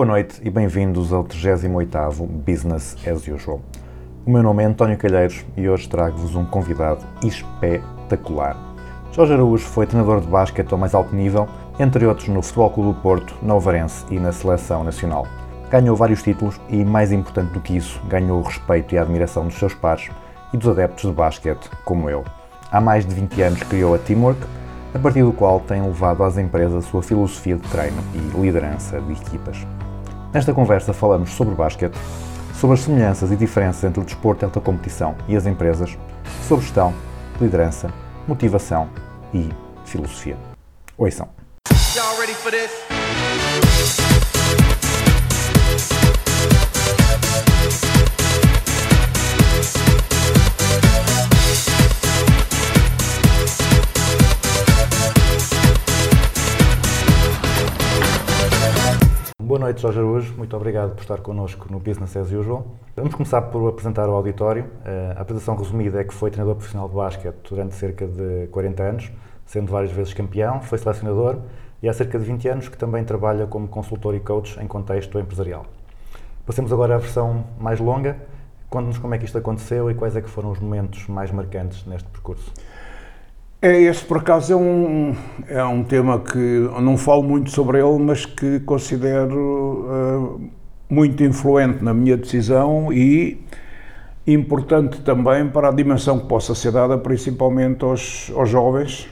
Boa noite e bem-vindos ao 38º Business as Usual. O meu nome é António Calheiros e hoje trago-vos um convidado espetacular. Jorge Araújo foi treinador de basquete ao mais alto nível, entre outros no Futebol Clube do Porto, na Ovarense e na Seleção Nacional. Ganhou vários títulos e, mais importante do que isso, ganhou o respeito e a admiração dos seus pares e dos adeptos de basquete, como eu. Há mais de 20 anos criou a Teamwork, a partir do qual tem levado às empresas a sua filosofia de treino e liderança de equipas. Nesta conversa falamos sobre basquete, sobre as semelhanças e diferenças entre o desporto e a alta competição e as empresas, sobre gestão, liderança, motivação e filosofia. Ouçam. Boa noite, Jorge Araújo. Muito obrigado por estar connosco no Business as Usual. Vamos começar por apresentar o auditório. Eh, A apresentação resumida é que foi treinador profissional de basquete durante cerca de 40 anos, sendo várias vezes campeão, foi selecionador e há cerca de 20 anos que também trabalha como consultor e coach em contexto empresarial. Passemos agora à versão mais longa. Conte-nos como é que isto aconteceu e quais é que foram os momentos mais marcantes neste percurso. É, este por acaso é um, é um tema que não falo muito sobre ele, mas que considero eh, muito influente na minha decisão e importante também para a dimensão que possa ser dada principalmente aos, aos jovens,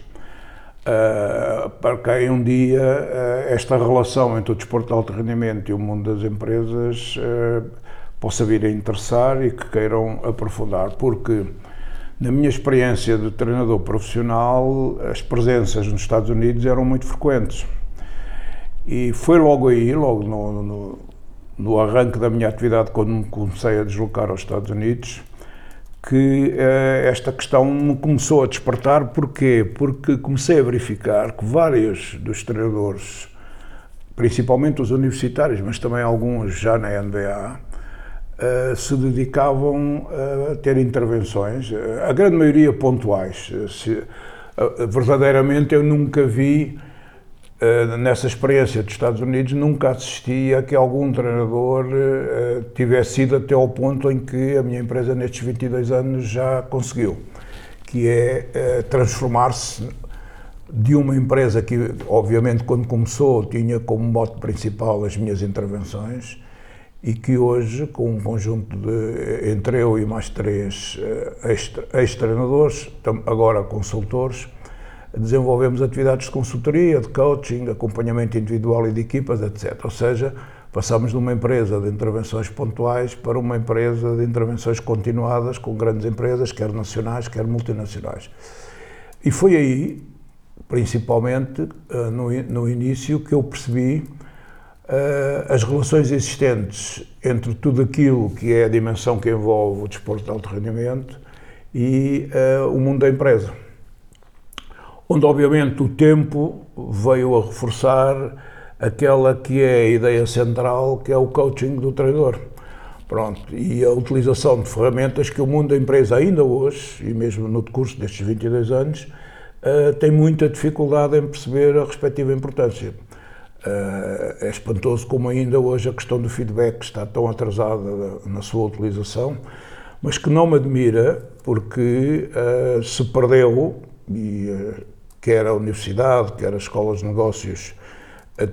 eh, para quem um dia eh, esta relação entre o desporto de alto rendimento e o mundo das empresas possa vir a interessar e que queiram aprofundar, porque na minha experiência de treinador profissional, as presenças nos Estados Unidos eram muito frequentes. E foi logo aí, logo no, no, no arranque da minha atividade, quando me comecei a deslocar aos Estados Unidos, que eh, esta questão me começou a despertar. Porquê? Porque comecei a verificar que vários dos treinadores, principalmente os universitários, mas também alguns já na NBA, eh, se dedicavam a ter intervenções, eh, a grande maioria pontuais. Eh, se- verdadeiramente eu nunca vi, nessa experiência dos Estados Unidos, nunca assisti a que algum treinador tivesse ido até ao ponto em que a minha empresa nestes 22 anos já conseguiu, que é transformar-se de uma empresa que, obviamente, quando começou, tinha como mote principal as minhas intervenções e que hoje, com um conjunto de, entre eu e mais três eh, ex- ex-treinadores, agora consultores, desenvolvemos atividades de consultoria, de coaching, acompanhamento individual e de equipas, etc. Ou seja, passamos de uma empresa de intervenções pontuais para uma empresa de intervenções continuadas com grandes empresas, quer nacionais, quer multinacionais. E foi aí, principalmente eh, no, no início, que eu percebi as relações existentes entre tudo aquilo que é a dimensão que envolve o desporto de alto rendimento e eh, o mundo da empresa. Onde, obviamente, o tempo veio a reforçar aquela que é a ideia central, que é o coaching do treinador. Pronto, e a utilização de ferramentas que o mundo da empresa ainda hoje, e mesmo no decurso destes 22 anos, eh, tem muita dificuldade em perceber a respectiva importância. Eh, é espantoso como ainda hoje a questão do feedback está tão atrasada na sua utilização, mas que não me admira porque eh, se perdeu, e eh, quer a universidade, quer as escolas de negócios,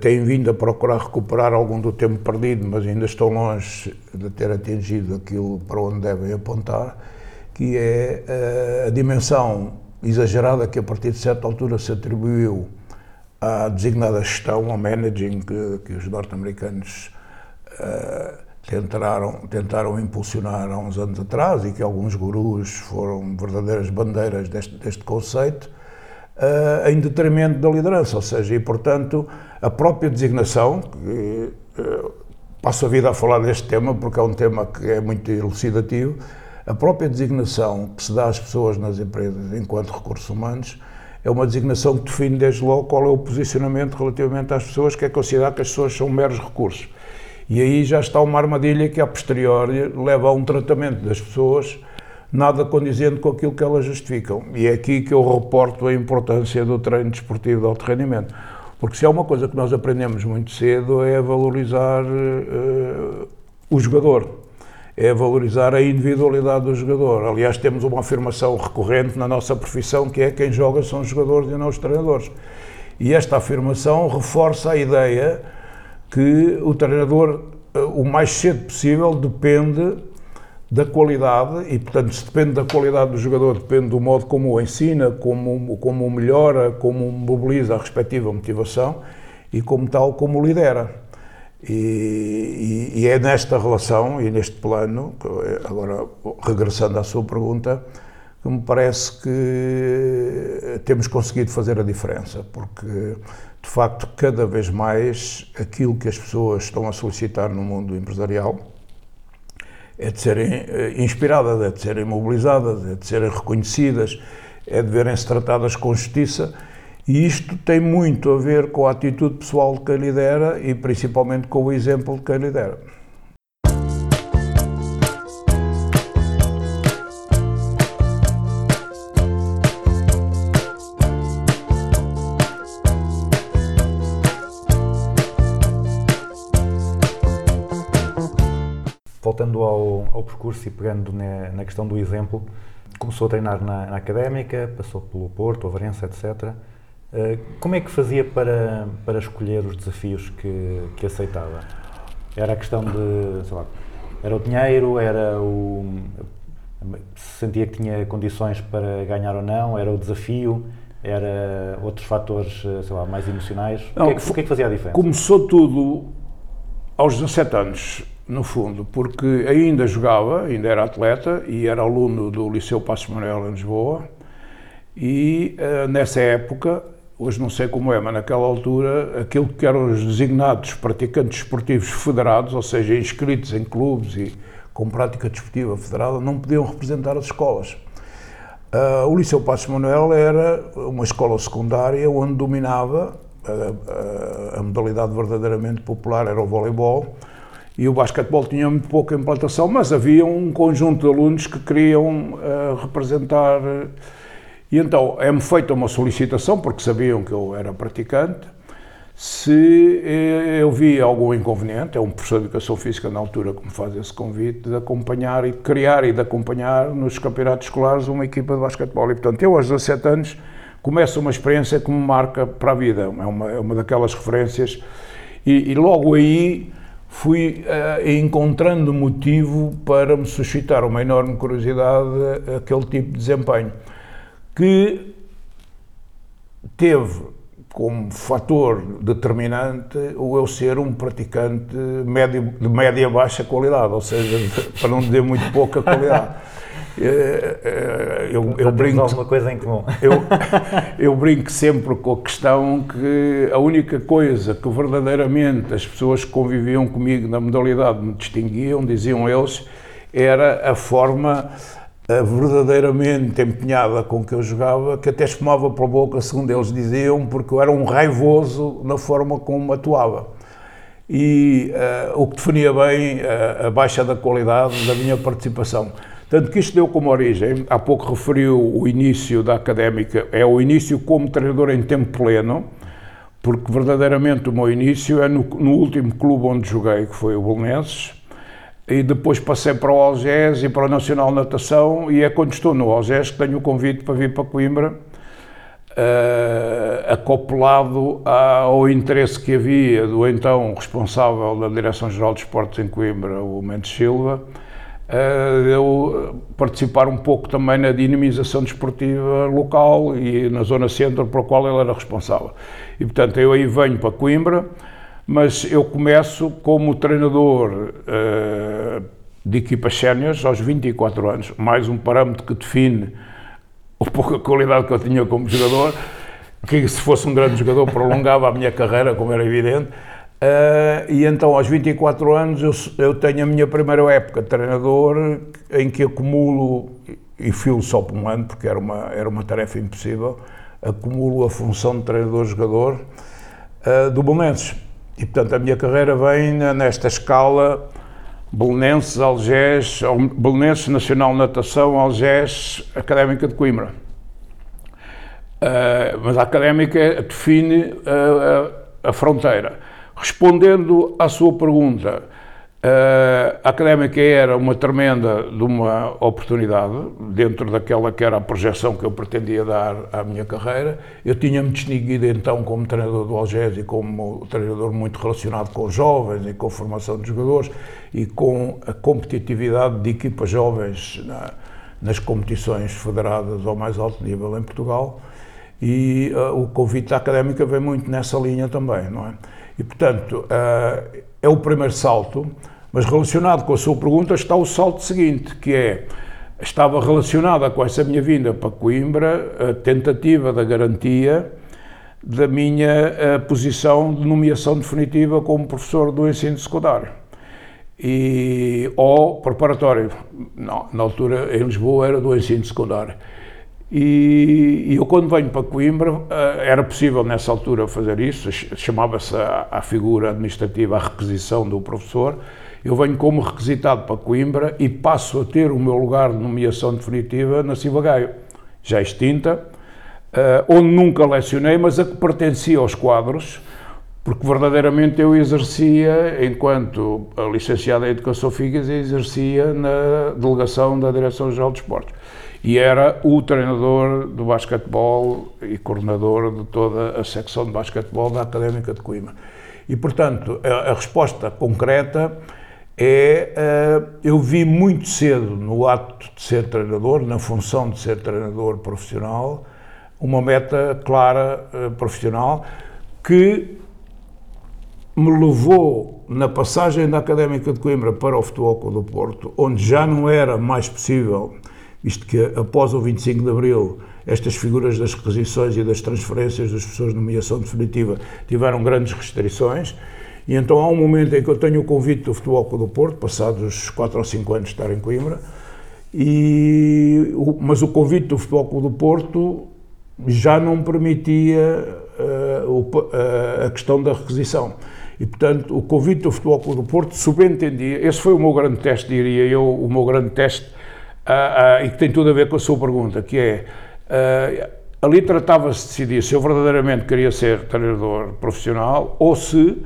têm vindo a procurar recuperar algum do tempo perdido, mas ainda estão longe de ter atingido aquilo para onde devem apontar, que é a dimensão exagerada que a partir de certa altura se atribuiu à designada gestão, ao managing, que, que os norte-americanos eh, tentaram, tentaram impulsionar há uns anos atrás e que alguns gurus foram verdadeiras bandeiras deste, deste conceito, eh, em detrimento da liderança, ou seja, e portanto a própria designação, que, eh, passo a vida a falar deste tema porque é um tema que é muito elucidativo, a própria designação que se dá às pessoas nas empresas enquanto recursos humanos é uma designação que define desde logo qual é o posicionamento relativamente às pessoas, que é considerar que as pessoas são meros recursos. E aí já está uma armadilha que, a posteriori, leva a um tratamento das pessoas nada condizente com aquilo que elas justificam. E é aqui que eu reporto a importância do treino desportivo de alto rendimento. Porque se há uma coisa que nós aprendemos muito cedo é valorizar uh, o jogador, é valorizar a individualidade do jogador. Aliás, temos uma afirmação recorrente na nossa profissão que é quem joga são os jogadores e não os treinadores. E esta afirmação reforça a ideia que o treinador, uh, o mais cedo possível, depende da qualidade e, portanto, se depende da qualidade do jogador, depende do modo como o ensina, como, como o melhora, como mobiliza a respectiva motivação e, como tal, como o lidera. E, e, e é nesta relação e neste plano, agora regressando à sua pergunta, que me parece que temos conseguido fazer a diferença, porque de facto cada vez mais aquilo que as pessoas estão a solicitar no mundo empresarial é de serem eh, inspiradas, é de serem mobilizadas, é de serem reconhecidas, é de verem-se tratadas com justiça. E isto tem muito a ver com a atitude pessoal de quem lidera e principalmente com o exemplo de quem lidera. Voltando ao, ao percurso e pegando na, na, questão do exemplo, começou a treinar na, na Académica, passou pelo Porto, Avarença, etc. Uh, como é que fazia para, para escolher os desafios que, que aceitava? Era a questão de, sei lá, era o dinheiro, era o... se sentia que tinha condições para ganhar ou não, era o desafio, era outros fatores, sei lá, mais emocionais? Não, o, que é que, o que é que fazia a diferença? Começou tudo aos 17 anos no fundo, porque ainda jogava, ainda era atleta e era aluno do Liceu Passos Manuel em Lisboa. E uh, nessa época, hoje não sei como é, mas naquela altura, aquilo que eram os designados praticantes esportivos federados, ou seja, inscritos em clubes e com prática desportiva federada, não podiam representar as escolas. Uh, o Liceu Passos Manuel era uma escola secundária onde dominava a, a, a modalidade verdadeiramente popular, era o voleibol e o basquetebol tinha muito pouca implantação, mas havia um conjunto de alunos que queriam uh, representar. E então é-me feita uma solicitação, porque sabiam que eu era praticante, se uh, eu vi algum inconveniente, é um professor de Educação Física na altura que me faz esse convite, de acompanhar e de criar e de acompanhar nos campeonatos escolares uma equipa de basquetebol. E portanto, eu aos 17 anos começo uma experiência que me marca para a vida, é uma, é uma daquelas referências, e, e logo aí fui uh, encontrando motivo para me suscitar uma enorme curiosidade aquele tipo de desempenho, que teve como fator determinante o eu ser um praticante médio, de média-baixa qualidade, ou seja, para não dizer muito pouca qualidade. Eh, eh, eu, eu brinco alguma coisa em comum. Eu, eu brinco sempre com a questão que a única coisa que verdadeiramente as pessoas que conviviam comigo na modalidade me distinguiam, diziam eles, era a forma verdadeiramente empenhada com que eu jogava, que até espumava para a boca, segundo eles diziam, porque eu era um raivoso na forma como atuava. E uh, o que definia bem uh, a baixa da qualidade da minha participação. Tanto que isto deu como origem, há pouco referiu o início da académica, é o início como treinador em tempo pleno, porque verdadeiramente o meu início é no, no último clube onde joguei, que foi o Bolonenses, e depois passei para o Algés e para o Nacional Natação, e é quando estou no Algés que tenho o convite para vir para Coimbra, uh, acoplado ao interesse que havia do então responsável da Direção-Geral de Esportes em Coimbra, o Mendes Silva, uh, eu participar um pouco também na dinamização desportiva local e na zona centro, para a qual ele era responsável. E, portanto, eu aí venho para Coimbra, mas eu começo como treinador uh, de equipas séniores aos 24 anos, mais um parâmetro que define a pouca qualidade que eu tinha como jogador, que se fosse um grande jogador prolongava a minha carreira, como era evidente. Ah, e então, aos 24 anos, eu, eu tenho a minha primeira época de treinador, em que acumulo, e filo só por um ano, porque era uma, era uma tarefa impossível, acumulo a função de treinador-jogador ah, do Belenenses. E, portanto, a minha carreira vem nesta escala Belenenses, Algés, Belenenses, Nacional Natação, Algés, Académica de Coimbra. Uh, mas a académica define uh, a, a fronteira. Respondendo à sua pergunta, uh, a académica era uma tremenda de uma oportunidade, dentro daquela que era a projeção que eu pretendia dar à minha carreira. Eu tinha-me distinguido então como treinador do Algés e como treinador muito relacionado com jovens e com a formação de jogadores e com a competitividade de equipas jovens na, nas competições federadas ao mais alto nível em Portugal e uh, o convite da académica vem muito nessa linha também, não é? E, portanto, uh, é o primeiro salto, mas relacionado com a sua pergunta está o salto seguinte, que é, estava relacionada com essa minha vinda para Coimbra, a tentativa da garantia da minha uh, posição de nomeação definitiva como professor do ensino secundário. E, ou preparatório, não, na altura em Lisboa era do ensino secundário. E, e eu, quando venho para Coimbra, eh, era possível nessa altura fazer isso, ch- chamava-se a, a figura administrativa a requisição do professor. Eu venho como requisitado para Coimbra e passo a ter o meu lugar de nomeação definitiva na Civagaio, já extinta, eh, onde nunca lecionei, mas a que pertencia aos quadros, porque verdadeiramente eu exercia, enquanto licenciado em Educação Física, exercia na delegação da Direção-Geral de Esportes e era o treinador do basquetebol e coordenador de toda a secção de basquetebol da Académica de Coimbra. E, portanto, a, a resposta concreta é, eh, eu vi muito cedo no ato de ser treinador, na função de ser treinador profissional, uma meta clara eh, profissional que me levou na passagem da Académica de Coimbra para o Futebol Clube do Porto, onde já não era mais possível, visto que após o 25 de Abril estas figuras das requisições e das transferências das pessoas de nomeação definitiva tiveram grandes restrições, e então há um momento em que eu tenho o convite do Futebol Clube do Porto, passados os 4 ou 5 anos de estar em Coimbra, e, mas o convite do Futebol Clube do Porto já não permitia eh, eh, a questão da requisição. E, portanto, o convite do Futebol Clube do Porto subentendia, esse foi o meu grande teste, diria eu, o meu grande teste, ah, ah, e que tem tudo a ver com a sua pergunta, que é, ah, ali tratava-se de decidir se eu verdadeiramente queria ser treinador profissional ou se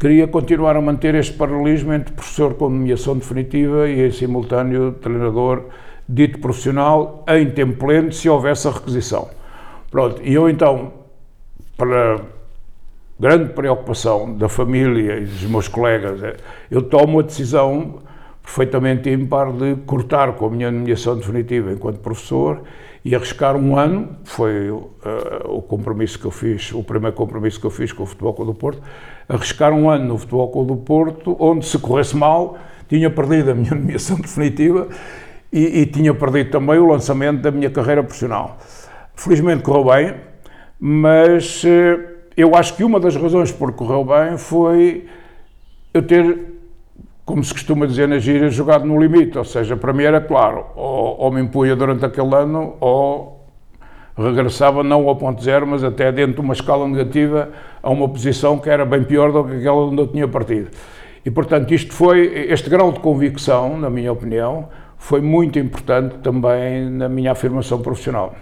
queria continuar a manter este paralelismo entre professor com nomeação definitiva e, em simultâneo, treinador dito profissional em tempo pleno, se houvesse a requisição. Pronto, e eu então, para grande preocupação da família e dos meus colegas, eh, eu tomo a decisão perfeitamente ímpar de cortar com a minha nomeação definitiva enquanto professor e arriscar um ano, foi uh, o compromisso que eu fiz, o primeiro compromisso que eu fiz com o Futebol Clube do Porto, arriscar um ano no Futebol Clube do Porto, onde se corresse mal, tinha perdido a minha nomeação definitiva e, e tinha perdido também o lançamento da minha carreira profissional. Felizmente correu bem, mas eh, eu acho que uma das razões por correu bem foi eu ter, como se costuma dizer na gíria, jogado no limite. Ou seja, para mim era claro, ou, ou me impunha durante aquele ano, ou regressava não ao ponto zero, mas até dentro de uma escala negativa a uma posição que era bem pior do que aquela onde eu tinha partido. E, portanto, isto foi, este grau de convicção, na minha opinião, foi muito importante também na minha afirmação profissional.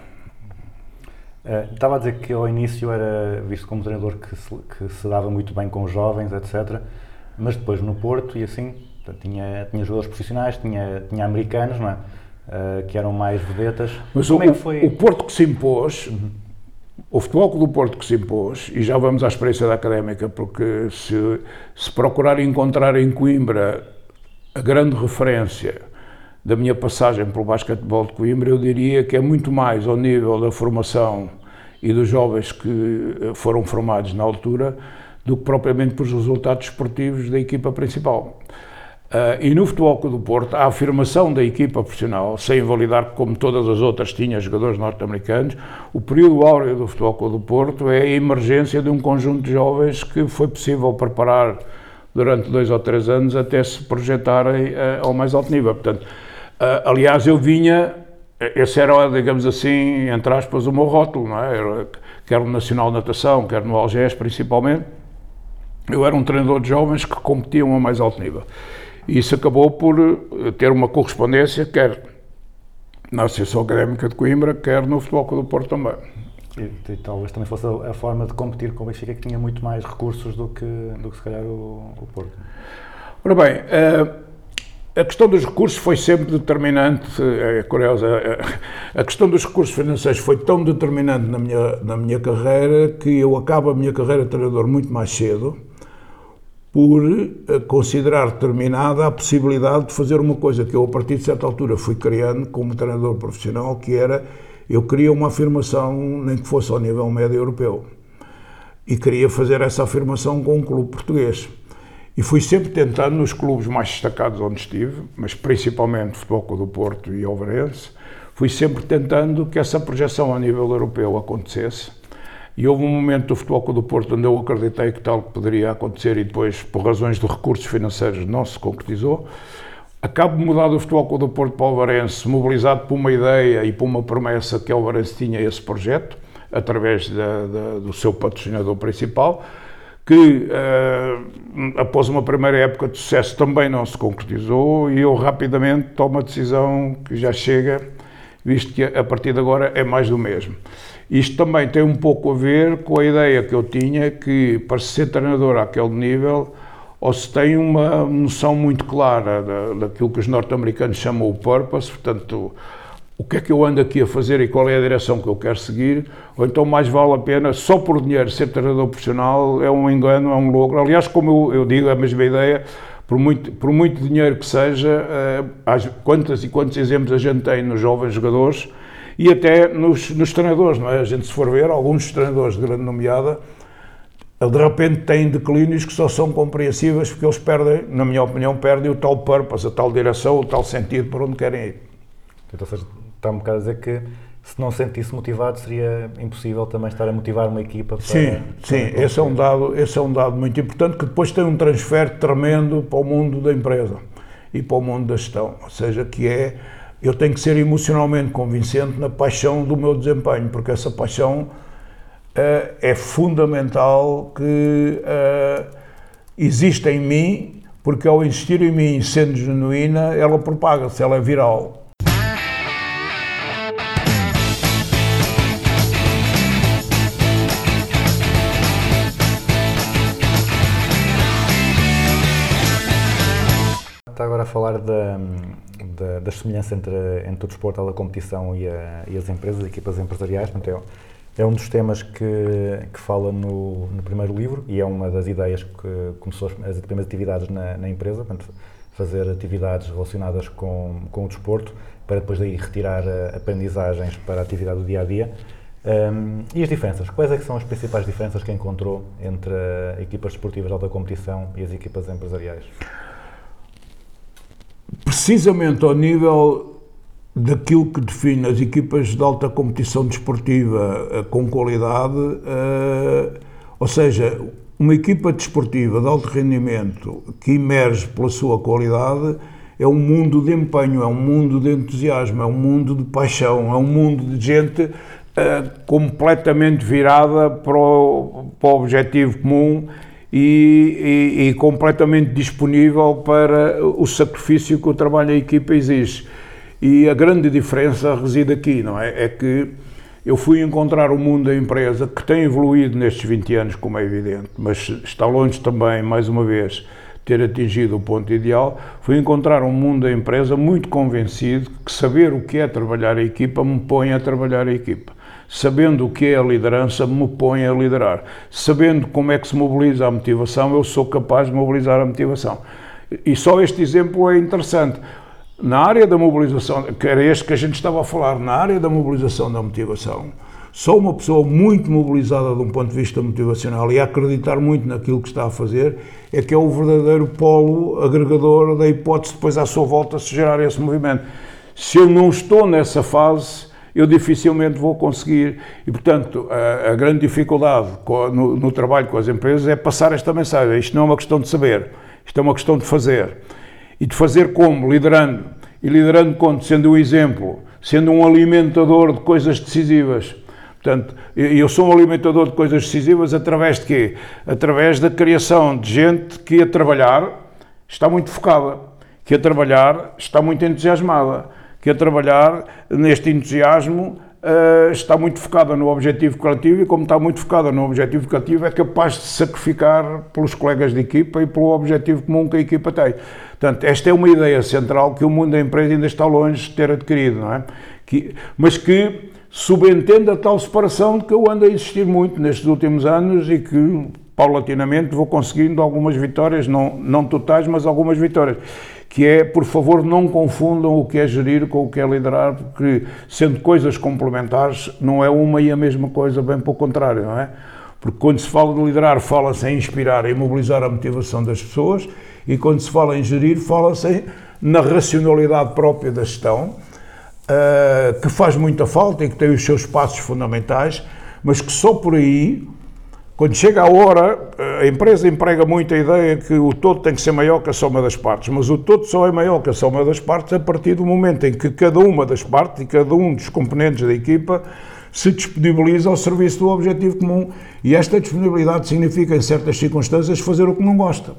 Eh, estava a dizer que ao início era visto como treinador que se, que se dava muito bem com os jovens, etc. Mas depois no Porto e assim, portanto, tinha, tinha jogadores profissionais, tinha, tinha americanos, não é? Eh, que eram mais vedetas. Mas como o, é que foi? o Porto que se impôs, o Futebol Clube do Porto que se impôs, e já vamos à experiência da Académica, porque se, se procurar encontrar em Coimbra a grande referência da minha passagem pelo basquetebol de Coimbra, eu diria que é muito mais ao nível da formação e dos jovens que eh, foram formados na altura do que propriamente pelos resultados esportivos da equipa principal. Ah, e no Futebol Clube do Porto, a afirmação da equipa profissional, sem invalidar como todas as outras tinha jogadores norte-americanos, o período áureo do Futebol Clube do Porto é a emergência de um conjunto de jovens que foi possível preparar durante dois ou três anos até se projetarem ah, ao mais alto nível. Portanto, ah, aliás, eu vinha, esse era, digamos assim, entre aspas, o meu rótulo, não é? Era, quer no Nacional Natação, quer no Algés principalmente, eu era um treinador de jovens que competiam ao mais alto nível. E isso acabou por eh, ter uma correspondência, quer na Associação Académica de Coimbra, quer no Futebol Clube do Porto também. E, e talvez também fosse a, a forma de competir com o Benfica que tinha muito mais recursos do que, do que se calhar o, o Porto. Ora bem, eh, a questão dos recursos foi sempre determinante, é curiosa, eh, a questão dos recursos financeiros foi tão determinante na minha, na minha carreira que eu acabo a minha carreira de treinador muito mais cedo por eh, considerar determinada a possibilidade de fazer uma coisa que eu a partir de certa altura fui criando como treinador profissional, que era eu queria uma afirmação nem que fosse ao nível médio europeu e queria fazer essa afirmação com um clube português. E fui sempre tentando nos clubes mais destacados onde estive, mas principalmente Futebol Clube do Porto e Alvarense, fui sempre tentando que essa projeção a nível europeu acontecesse. E houve um momento do Futebol Clube do Porto onde eu acreditei que tal poderia acontecer e depois, por razões de recursos financeiros, não se concretizou. Acabo de mudar do Futebol Clube do Porto para o Alvarense, mobilizado por uma ideia e por uma promessa que o Alvarense tinha esse projeto, através da, da, do seu patrocinador principal, que eh, após uma primeira época de sucesso também não se concretizou e eu rapidamente tomo a decisão que já chega, visto que a partir de agora é mais do mesmo. Isto também tem um pouco a ver com a ideia que eu tinha que para ser treinador àquele nível ou se tem uma noção muito clara da, daquilo que os norte-americanos chamam o purpose, portanto, o que é que eu ando aqui a fazer e qual é a direção que eu quero seguir, ou então mais vale a pena, só por dinheiro, ser treinador profissional é um engano, é um logro. Aliás, como eu, eu digo, é a mesma ideia, por muito, por muito dinheiro que seja, uh, quantas e quantos exemplos a gente tem nos jovens jogadores e até nos, nos treinadores, não é? A gente se for ver, alguns treinadores de grande nomeada, de repente têm declínios que só são compreensíveis porque eles perdem, na minha opinião, perdem o tal purpose, a tal direção, o tal sentido para onde querem ir. Então, seja, está um bocado a dizer que se não sentisse motivado seria impossível também estar a motivar uma equipa para, Sim, para sim, esse é, um dado, esse é um dado muito importante que depois tem um transfer tremendo para o mundo da empresa e para o mundo da gestão, ou seja, que é eu tenho que ser emocionalmente convincente na paixão do meu desempenho, porque essa paixão uh, é fundamental que uh, exista em mim, porque ao existir em mim sendo genuína, ela propaga-se, ela é viral. Está agora a falar da, da, da semelhança entre, entre o desporto, a competição e, a, e, as empresas, as equipas empresariais. Portanto, é, é um dos temas que, que fala no, no, primeiro livro e é uma das ideias que começou as, as primeiras atividades na, na, empresa, portanto, fazer atividades relacionadas com, com o desporto para depois daí retirar aprendizagens para a atividade do dia a dia. Um, e as diferenças? Quais é são as principais diferenças que encontrou entre equipas desportivas de alta competição e as equipas empresariais? Precisamente ao nível daquilo que define as equipas de alta competição desportiva eh, com qualidade, uh, ou seja, uma equipa desportiva de alto rendimento que emerge pela sua qualidade é um mundo de empenho, é um mundo de entusiasmo, é um mundo de paixão, é um mundo de gente uh, completamente virada para o, para o objetivo comum e, e, e, completamente disponível para o sacrifício que o trabalho em equipa exige. E a grande diferença reside aqui, não é? É que eu fui encontrar o mundo da empresa que tem evoluído nestes 20 anos, como é evidente, mas está longe também, mais uma vez, ter atingido o ponto ideal. Fui encontrar um mundo da empresa muito convencido que saber o que é trabalhar a equipa me põe a trabalhar a equipa sabendo o que é a liderança, me põe a liderar. Sabendo como é que se mobiliza a motivação, eu sou capaz de mobilizar a motivação. E só este exemplo é interessante. Na área da mobilização, que era este que a gente estava a falar, na área da mobilização da motivação, Só uma pessoa muito mobilizada de um ponto de vista motivacional e a acreditar muito naquilo que está a fazer é que é o verdadeiro polo agregador da hipótese depois à sua volta se gerar esse movimento. Se eu não estou nessa fase, eu dificilmente vou conseguir. E, portanto, a, a grande dificuldade no, no trabalho com as empresas é passar esta mensagem. Isto não é uma questão de saber, isto é uma questão de fazer. E de fazer como? Liderando. E liderando como? Sendo um exemplo, sendo um alimentador de coisas decisivas. Portanto, eu sou um alimentador de coisas decisivas através de quê? Através da criação de gente que a trabalhar está muito focada, que a trabalhar está muito entusiasmada, que a trabalhar neste entusiasmo eh, está muito focada no objetivo coletivo e como está muito focada no objetivo coletivo é capaz de sacrificar pelos colegas de equipa e pelo objetivo comum que a equipa tem. Portanto, esta é uma ideia central que o mundo da empresa ainda está longe de ter adquirido, não é? Que, mas que subentende a tal separação que eu ando a insistir muito nestes últimos anos e que paulatinamente vou conseguindo algumas vitórias, não, não totais, mas algumas vitórias. Que é, por favor, não confundam o que é gerir com o que é liderar, porque sendo coisas complementares, não é uma e a mesma coisa, bem pelo contrário, não é? Porque quando se fala de liderar, fala-se em inspirar e mobilizar a motivação das pessoas, e quando se fala em gerir, fala-se na racionalidade própria da gestão, eh, que faz muita falta e que tem os seus passos fundamentais, mas que só por aí, quando chega a hora, a empresa emprega muito a ideia que o todo tem que ser maior que a soma das partes, mas o todo só é maior que a soma das partes a partir do momento em que cada uma das partes e cada um dos componentes da equipa se disponibiliza ao serviço do objetivo comum. E esta disponibilidade significa, em certas circunstâncias, fazer o que não gosta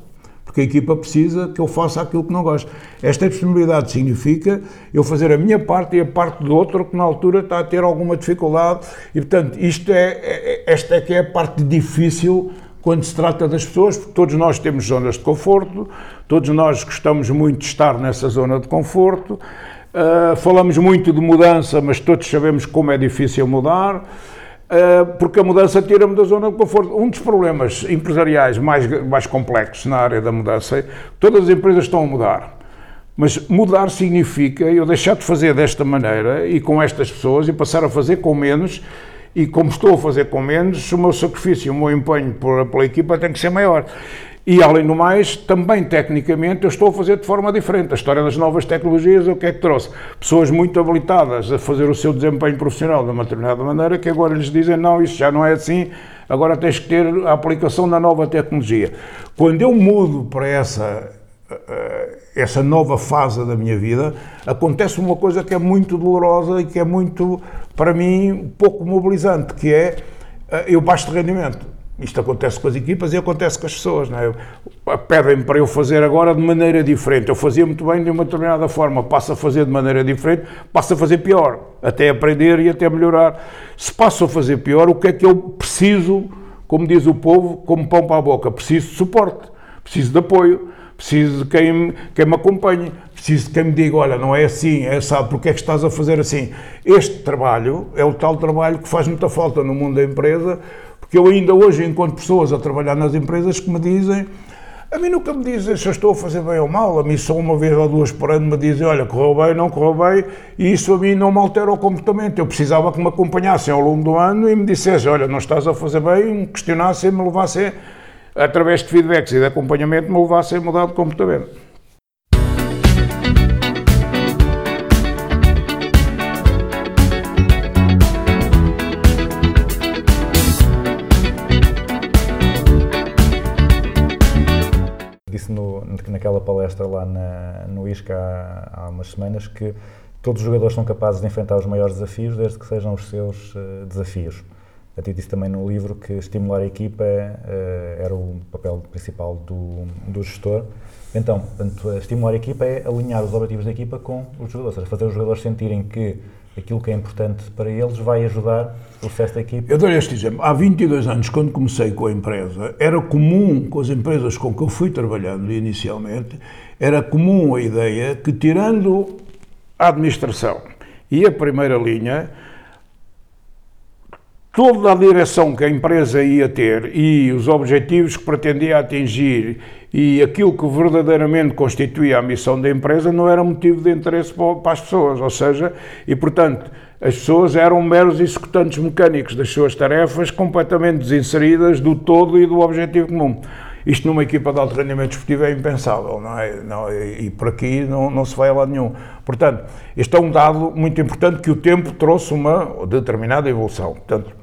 porque a equipa precisa que eu faça aquilo que não gosto. Esta disponibilidade significa eu fazer a minha parte e a parte do outro que na altura está a ter alguma dificuldade e, portanto, isto é, é- esta é que é a parte difícil quando se trata das pessoas, porque todos nós temos zonas de conforto, todos nós gostamos muito de estar nessa zona de conforto, ah, falamos muito de mudança, mas todos sabemos como é difícil mudar. Uh, porque a mudança tira-me da zona de conforto. Um dos problemas empresariais mais, mais complexos na área da mudança é todas as empresas estão a mudar. Mas mudar significa eu deixar de fazer desta maneira e com estas pessoas e passar a fazer com menos. E como estou a fazer com menos, o meu sacrifício, o meu empenho por- pela equipa tem que ser maior. E além do mais, também tecnicamente eu estou a fazer de forma diferente. A história das novas tecnologias, o que é que trouxe? Pessoas muito habilitadas a fazer o seu desempenho profissional de uma determinada maneira, que agora lhes dizem: não, isso já não é assim, agora tens que ter a aplicação da nova tecnologia. Quando eu mudo para essa eh, essa nova fase da minha vida, acontece uma coisa que é muito dolorosa e que é muito, para mim, pouco mobilizante, que é eh, eu baixo de rendimento. Isto acontece com as equipas e acontece com as pessoas. Não é? Pedem para eu fazer agora de maneira diferente. Eu fazia muito bem de uma determinada forma, passo a fazer de maneira diferente, passo a fazer pior, até aprender e até melhorar. Se passo a fazer pior, o que é que eu preciso, como diz o povo, como pão para a boca? Preciso de suporte, preciso de apoio, preciso de quem, quem me acompanhe, preciso de quem me diga, olha, não é assim, é sabe, porque é que estás a fazer assim? Este trabalho é o tal trabalho que faz muita falta no mundo da empresa, porque eu ainda hoje encontro pessoas a trabalhar nas empresas que me dizem, a mim nunca me dizem se eu estou a fazer bem ou mal, a mim só uma vez ou duas por ano me dizem, olha, correu bem, não correu bem, e isso a mim não me altera o comportamento. Eu precisava que me acompanhassem ao longo do ano e me dissessem, olha, não estás a fazer bem, me questionassem me levassem, através de feedbacks e de acompanhamento, me levassem a mudar de comportamento. Naquela palestra lá na, no ISCA há, há umas semanas que todos os jogadores são capazes de enfrentar os maiores desafios desde que sejam os seus eh, desafios. Ti disse também no livro que estimular a equipa eh, era o papel principal do, do gestor. Então, portanto, estimular a equipa é alinhar os objetivos da equipa com os jogadores, ou seja, fazer os jogadores sentirem que aquilo que é importante para eles vai ajudar o processo da equipa. Eu dou este exemplo. Há 22 anos, quando comecei com a empresa, era comum com as empresas com que eu fui trabalhando inicialmente, era comum a ideia que, tirando a administração e a primeira linha, toda a direção que a empresa ia ter e os objetivos que pretendia atingir e aquilo que verdadeiramente constituía a missão da empresa não era motivo de interesse para as pessoas, ou seja, e portanto as pessoas eram meros executantes mecânicos das suas tarefas completamente desinseridas do todo e do objetivo comum. Isto numa equipa de alto rendimento desportivo é impensável, não é? Não, e, e por aqui não, não se vai a lado nenhum. Portanto, este é um dado muito importante que o tempo trouxe uma determinada evolução. Portanto,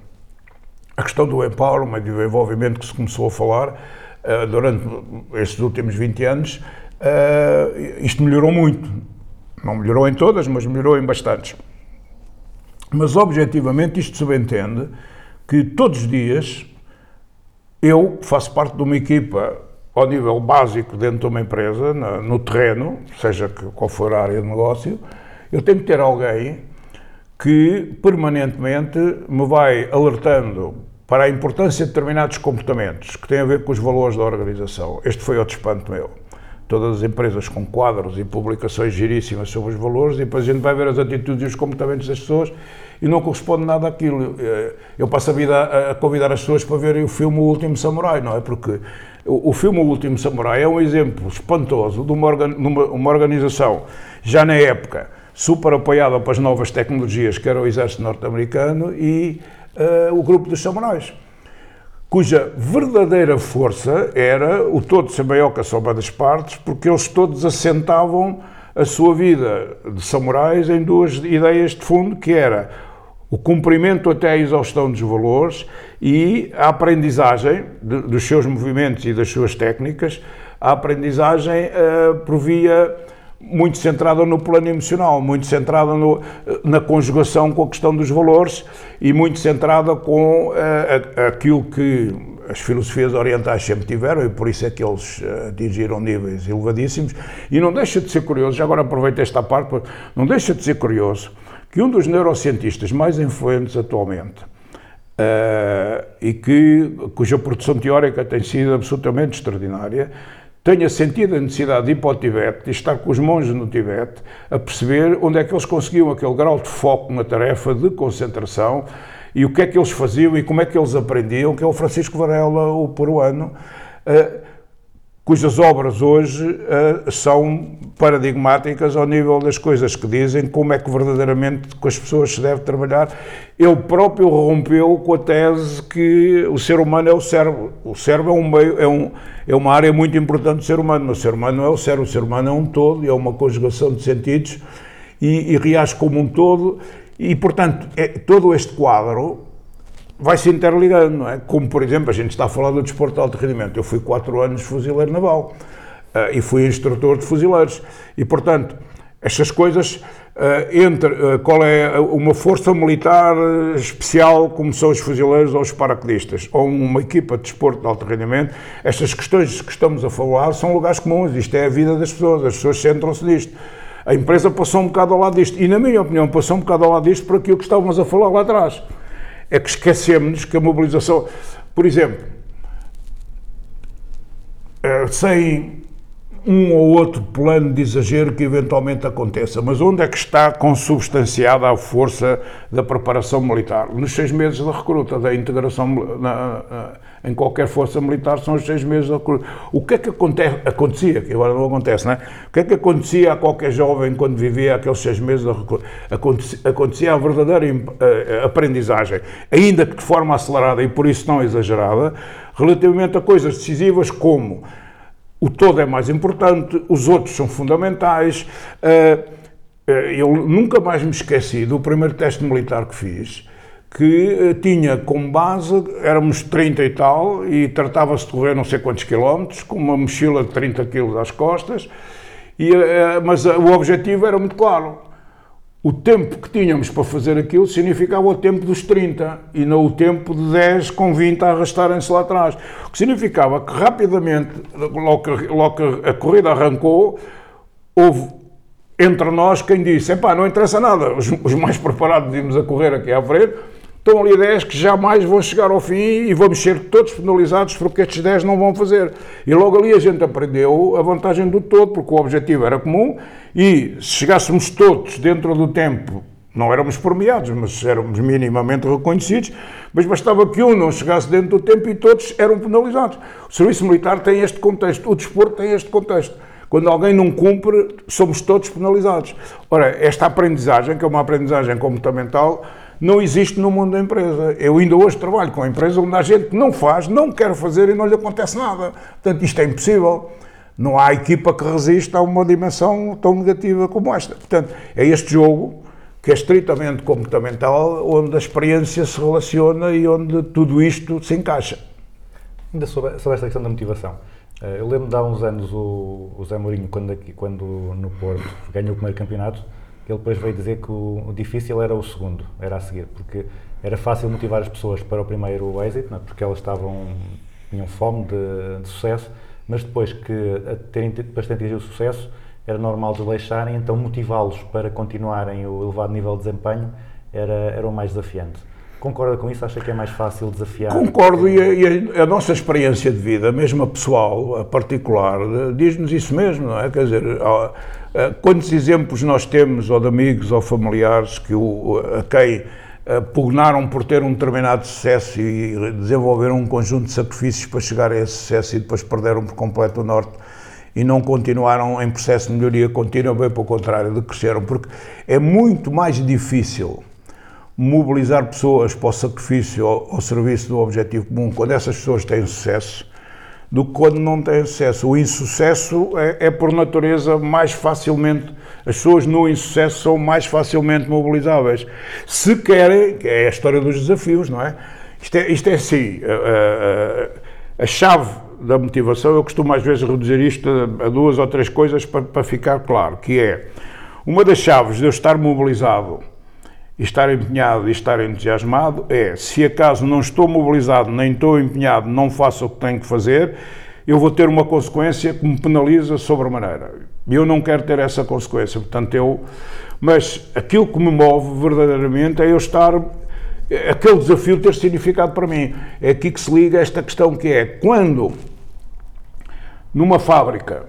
a questão do empowerment e do envolvimento que se começou a falar eh, durante estes últimos 20 anos, eh, isto melhorou muito. Não melhorou em todas, mas melhorou em bastantes. Mas objetivamente isto subentende que todos os dias eu, faço parte de uma equipa ao nível básico dentro de uma empresa, no terreno, seja qual for a área de negócio, eu tenho que ter alguém que permanentemente me vai alertando para a importância de determinados comportamentos que têm a ver com os valores da organização. Este foi outro espanto meu. Todas as empresas com quadros e publicações giríssimas sobre os valores e depois a gente vai ver as atitudes e os comportamentos das pessoas e não corresponde nada àquilo. Eh, Eu passo a vida a- convidar as pessoas para verem o filme O Último Samurai, não é? Porque o filme O Último Samurai é um exemplo espantoso de uma organização, já na época, super apoiada para as novas tecnologias, que era o exército norte-americano e eh, o grupo dos samurais cuja verdadeira força era o todo ser maior que a soma das partes, porque eles todos assentavam a sua vida de samurais em duas ideias de fundo, que era o cumprimento até à exaustão dos valores e a aprendizagem de- dos seus movimentos e das suas técnicas, a aprendizagem eh, por via muito centrada no plano emocional, muito centrada no- na conjugação com a questão dos valores e muito centrada com eh, aquilo que as filosofias orientais sempre tiveram e por isso é que eles eh, atingiram níveis elevadíssimos. E não deixa de ser curioso, já agora aproveito esta parte, não deixa de ser curioso que um dos neurocientistas mais influentes atualmente eh, e que, cuja produção teórica tem sido absolutamente extraordinária, tenha sentido a necessidade de ir para o Tibete, de estar com os monges no Tibete, a perceber onde é que eles conseguiam aquele grau de foco na tarefa, de concentração, e o que é que eles faziam e como é que eles aprendiam, que é o Francisco Varela, o peruano, eh, cujas obras hoje eh, são paradigmáticas ao nível das coisas que dizem, como é que verdadeiramente com as pessoas se deve trabalhar. Ele próprio rompeu com a tese que o ser humano é o cérebro. O cérebro é, um meio, é, um, é uma área muito importante do ser humano, mas o ser humano não é o cérebro, o ser humano é um todo, é uma conjugação de sentidos e, e reage como um todo. E, portanto, é, todo este quadro vai se interligando, não é? Como, por exemplo, a gente está a falar do desporto de alto rendimento. Eu fui quatro anos fuzileiro naval eh, e fui instrutor de fuzileiros. E, portanto, estas coisas, eh, entre eh, qual é uma força militar especial, como são os fuzileiros ou os paraquedistas, ou uma equipa de desporto de alto rendimento, estas questões que estamos a falar são lugares comuns. Isto é a vida das pessoas, as pessoas centram-se nisto. A empresa passou um bocado ao lado disto. E, na minha opinião, passou um bocado ao lado disto por aquilo que estávamos a falar lá atrás é que esquecemos que a mobilização, por exemplo, eh, sem um ou outro plano de exagero que eventualmente aconteça, mas onde é que está consubstanciada a força da preparação militar? Nos seis meses da recruta, da integração na- na- em qualquer força militar, são os seis meses da recruta. O que é que aconte acontecia, que agora não acontece, não é? O que é que acontecia a qualquer jovem quando vivia aqueles seis meses da recruta? Acontecia, acontecia a verdadeira im- eh, aprendizagem, ainda que de forma acelerada e por isso não exagerada, relativamente a coisas decisivas como o todo é mais importante, os outros são fundamentais. Eh, eh, Eu nunca mais me esqueci do primeiro teste militar que fiz, que eh, tinha como base, éramos 30 e tal, e tratava-se de correr não sei quantos quilómetros, com uma mochila de 30 quilos às costas, e, mas o objetivo era muito claro. O tempo que tínhamos para fazer aquilo significava o tempo dos 30 e não o tempo de 10 com 20 a arrastarem-se lá atrás. O que significava que rapidamente, logo que, logo que a corrida arrancou, houve entre nós quem disse: epá, não interessa nada, os, os mais preparados vimos a correr aqui à frente, estão ali 10 que jamais vão chegar ao fim e vamos ser todos penalizados porque estes 10 não vão fazer. E logo ali a gente aprendeu a vantagem do todo, porque o objetivo era comum e se chegássemos todos dentro do tempo Não éramos premiados, mas éramos minimamente reconhecidos, mas bastava que um não chegasse dentro do tempo e todos eram penalizados. O serviço militar tem este contexto, o desporto tem este contexto. Quando alguém não cumpre, somos todos penalizados. Ora, esta aprendizagem, que é uma aprendizagem comportamental, não existe no mundo da empresa. Eu ainda hoje trabalho com empresas onde há gente que não faz, não quer fazer e não lhe acontece nada. Portanto, isto é impossível. Não há equipa que resista a uma dimensão tão negativa como esta. Portanto, é este jogo que é estritamente comportamental, onde a experiência se relaciona e onde tudo isto se encaixa. Ainda sobre, sobre esta questão da motivação. Eh, Eu lembro de há uns anos o, o Zé Mourinho, quando, aqui, quando no Porto ganhou o primeiro campeonato, ele depois veio dizer que o, o difícil era o segundo, era a seguir, porque era fácil motivar as pessoas para o primeiro êxito, é? porque elas estavam, tinham fome de, de sucesso, mas depois que terem, atingido o sucesso, era normal desleixarem, então motivá-los para continuarem o elevado nível de desempenho era, era o mais desafiante. Concorda com isso? Acha que é mais fácil desafiar? Concordo, e a, e a- nossa experiência de vida, mesmo a pessoal, a particular, diz-nos isso mesmo, não é? Quer dizer, quantos exemplos nós temos, ou de amigos ou familiares, que o, a quem eh, pugnaram por ter um determinado sucesso e desenvolveram um conjunto de sacrifícios para chegar a esse sucesso e depois perderam por completo o norte e não continuaram em processo de melhoria contínua, bem pelo contrário, decresceram, porque é muito mais difícil mobilizar pessoas para o sacrifício ao, ao serviço do objetivo comum quando essas pessoas têm sucesso do que quando não têm sucesso. O insucesso é, é por natureza mais facilmente, as pessoas no insucesso são mais facilmente mobilizáveis. Se querem, que é a história dos desafios, não é? Isto é, isto é assim, a, a- a chave da motivação, eu costumo às vezes reduzir isto a, a duas ou três coisas para, para ficar claro, que é, uma das chaves de eu estar mobilizado estar empenhado e estar entusiasmado é, se acaso não estou mobilizado, nem estou empenhado, não faço o que tenho que fazer, eu vou ter uma consequência que me penaliza sobremaneira. Eu não quero ter essa consequência, portanto eu... Mas aquilo que me move verdadeiramente é eu estar... é Aquele desafio ter significado para mim. É aqui que se liga esta questão que é, quando numa fábrica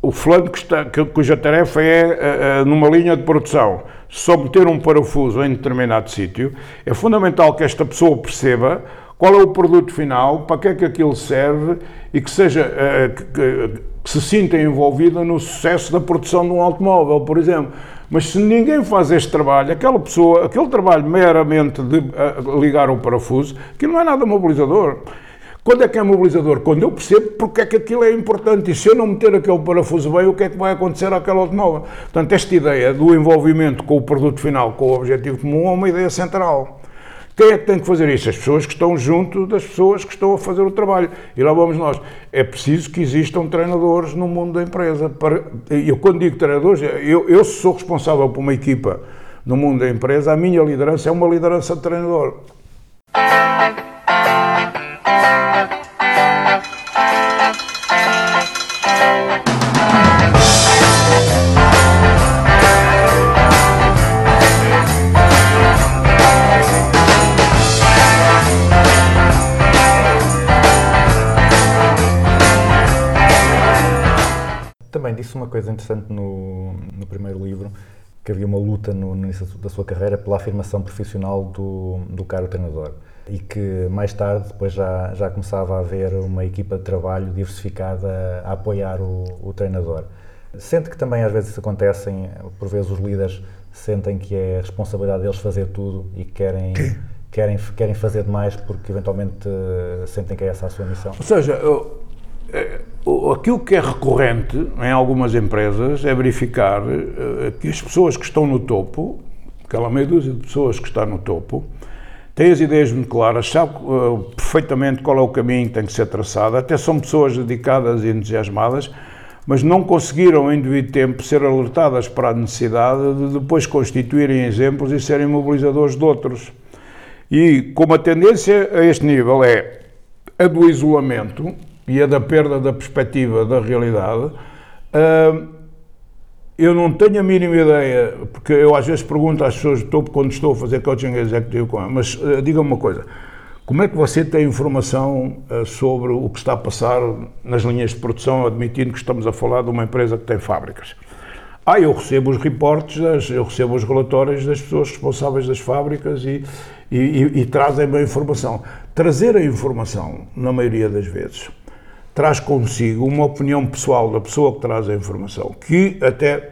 o fulano que está, que- cuja tarefa é, eh, eh, numa linha de produção, só meter um parafuso em determinado sítio, é fundamental que esta pessoa perceba qual é o produto final, para que é que aquilo serve e que seja eh, que, que- que se sinta envolvida no sucesso da produção de um automóvel, por exemplo. Mas se ninguém faz este trabalho, aquela pessoa, aquele trabalho meramente de eh, ligar o parafuso, aquilo não é nada mobilizador. Quando é que é mobilizador? Quando eu percebo porque é que aquilo é importante e se eu não meter aquele parafuso bem, o que é que vai acontecer àquele automóvel? Portanto, esta ideia do envolvimento com o produto final, com o objetivo comum, é uma ideia central. Quem é que tem que fazer isso? As pessoas que estão junto das pessoas que estão a fazer o trabalho. E lá vamos nós. É preciso que existam treinadores no mundo da empresa. Para- Eu, quando digo treinadores, eu, eu sou responsável por uma equipa no mundo da empresa, a minha liderança é uma liderança de treinador. Disse uma coisa interessante no, no primeiro livro, que havia uma luta no, no início da sua carreira pela afirmação profissional do, do caro treinador e que mais tarde depois já, já começava a haver uma equipa de trabalho diversificada a apoiar o, o treinador. Sente que também às vezes isso acontece, por vezes os líderes sentem que é responsabilidade deles fazer tudo e querem, querem, querem fazer demais porque eventualmente sentem que é essa a sua missão. Ou seja, eu- o- aquilo que é recorrente em algumas empresas é verificar eh, que as pessoas que estão no topo, aquela meia dúzia de pessoas que está no topo, têm as ideias muito claras, sabe eh, perfeitamente qual é o caminho que tem que ser traçado, até são pessoas dedicadas e entusiasmadas, mas não conseguiram em devido tempo ser alertadas para a necessidade de depois constituírem exemplos e serem mobilizadores de outros. E como a tendência a este nível é a do isolamento e a da perda da perspectiva da realidade, eu não tenho a mínima ideia, porque eu às vezes pergunto às pessoas topo quando estou a fazer coaching executivo com mas eh, diga-me uma coisa, como é que você tem informação eh, sobre o que está a passar nas linhas de produção, admitindo que estamos a falar de uma empresa que tem fábricas? Ah, eu recebo os reportes, eu recebo os relatórios das pessoas responsáveis das fábricas e, e, e- e trazem-me a informação. Trazer a informação, na maioria das vezes, traz consigo uma opinião pessoal da pessoa que traz a informação, que até,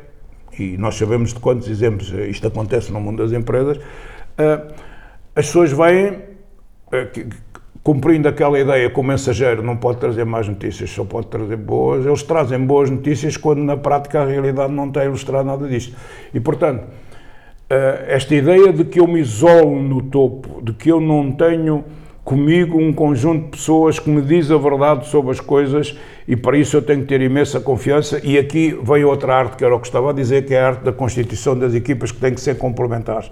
e nós sabemos de quantos exemplos isto acontece no mundo das empresas, eh, as pessoas vêm, eh, cumprindo aquela ideia que o mensageiro não pode trazer mais notícias, só pode trazer boas, eles trazem boas notícias quando na prática a realidade não tem ilustrado nada disto. E portanto, eh, esta ideia de que eu me isolo no topo, de que eu não tenho comigo um conjunto de pessoas que me diz a verdade sobre as coisas e para isso eu tenho que ter imensa confiança e aqui vem outra arte que era o que estava a dizer, que é a arte da constituição das equipas que têm que ser complementares.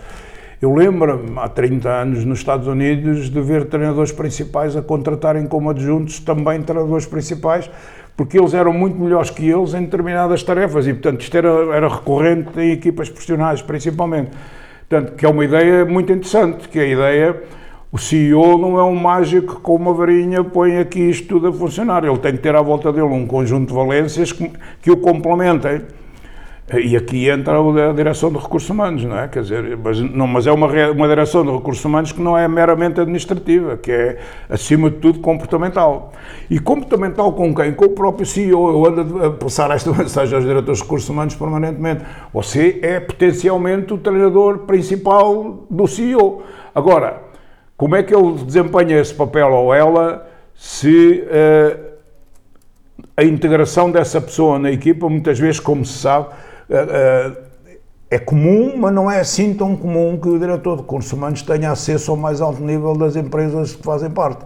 Eu lembro-me, há 30 anos, nos Estados Unidos, de ver treinadores principais a contratarem como adjuntos também treinadores principais, porque eles eram muito melhores que eles em determinadas tarefas e, portanto, isto era, era recorrente em equipas profissionais, principalmente. Portanto, que é uma ideia muito interessante, que é a ideia, o CEO não é um mágico que com uma varinha põe aqui isto tudo a funcionar, ele tem que ter à volta dele um conjunto de valências que, que o complementem. E aqui entra a direção de recursos humanos, não é? Quer dizer, mas, não, mas é uma, uma direção de recursos humanos que não é meramente administrativa, que é, acima de tudo, comportamental. E comportamental com quem? Com o próprio CEO. Eu ando a passar esta mensagem aos diretores de recursos humanos permanentemente. Você é potencialmente o treinador principal do CEO. Agora, como é que ele desempenha esse papel ou ela se. eh, a integração dessa pessoa na equipa, muitas vezes, como se sabe, eh, eh, é comum, mas não é assim tão comum que o diretor de recursos humanos tenha acesso ao mais alto nível das empresas que fazem parte.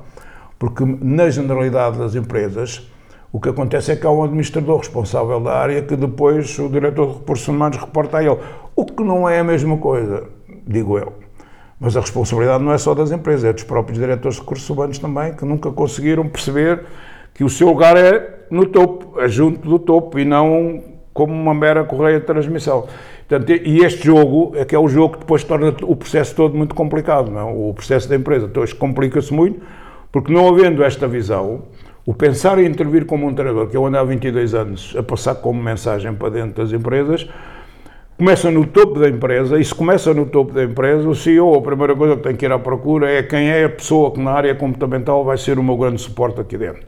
Porque, na generalidade das empresas, o que acontece é que há um administrador responsável da área que depois o diretor de recursos humanos reporta a ele. O que não é a mesma coisa, digo eu. Mas a responsabilidade não é só das empresas, é dos próprios diretores de recursos humanos também, que nunca conseguiram perceber que o seu lugar é no topo, é junto do topo e não como uma mera correia de transmissão. Portanto, e este jogo é que é o jogo que depois torna o processo todo muito complicado, não? é? o processo da empresa. Então, complica-se muito, porque não havendo esta visão, o pensar em intervir como um treinador, que eu ando há 22 anos a passar como mensagem para dentro das empresas, começa no topo da empresa, e se começa no topo da empresa, o CEO, a primeira coisa que tem que ir à procura é quem é a pessoa que na área comportamental vai ser o meu grande suporte aqui dentro.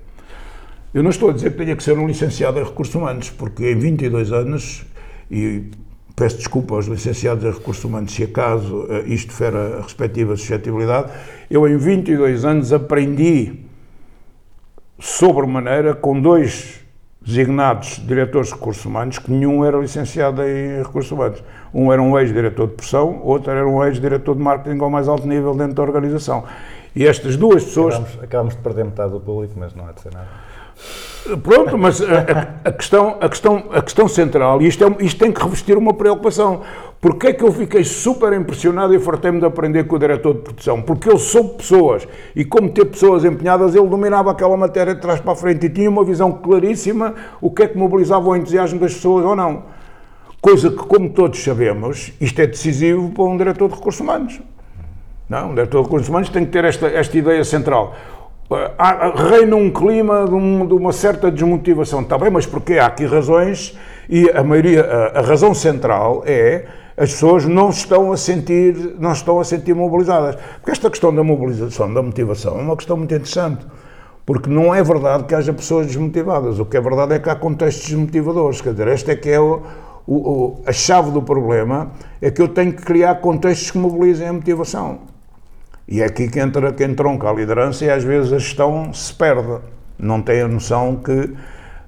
Eu não estou a dizer que tenha que ser um licenciado em recursos humanos, porque em 22 anos, e peço desculpa aos licenciados em recursos humanos se acaso eh, isto fere a respectiva suscetibilidade, eu em 22 anos aprendi sobremaneira com dois designados diretores de recursos humanos, que nenhum era licenciado em recursos humanos. Um era um ex-diretor de pressão, outro era um ex-diretor de marketing ao mais alto nível dentro da organização. E estas duas pessoas Acabámos, acabámos de perder metade do público, mas não há de ser nada. Pronto, mas a, a- questão, a, questão, a questão central, e isto, é, isto tem que revestir uma preocupação. Porquê é que eu fiquei super impressionado e fartei-me de aprender com o diretor de produção? Porque ele soube pessoas, e como ter pessoas empenhadas, ele dominava aquela matéria de trás para a frente e tinha uma visão claríssima o que é que mobilizava o entusiasmo das pessoas ou não. Coisa que, como todos sabemos, isto é decisivo para um diretor de recursos humanos. Não, o diretor de recursos humanos tem que ter esta, esta ideia central. Uh, há- reina um clima de, um- uma certa desmotivação. Está bem, mas porquê? Há aqui razões e a maioria, a, razão central é as pessoas não estão a sentir, não estão a sentir mobilizadas. Porque esta questão da mobilização, da motivação, é uma questão muito interessante. Porque não é verdade que haja pessoas desmotivadas. O que é verdade é que há contextos desmotivadores. Quer dizer, esta é que é o- o- a chave do problema, é que eu tenho que criar contextos que mobilizem a motivação. E é aqui que entra, que entronca a liderança e às vezes a gestão se perde. Não tem a noção que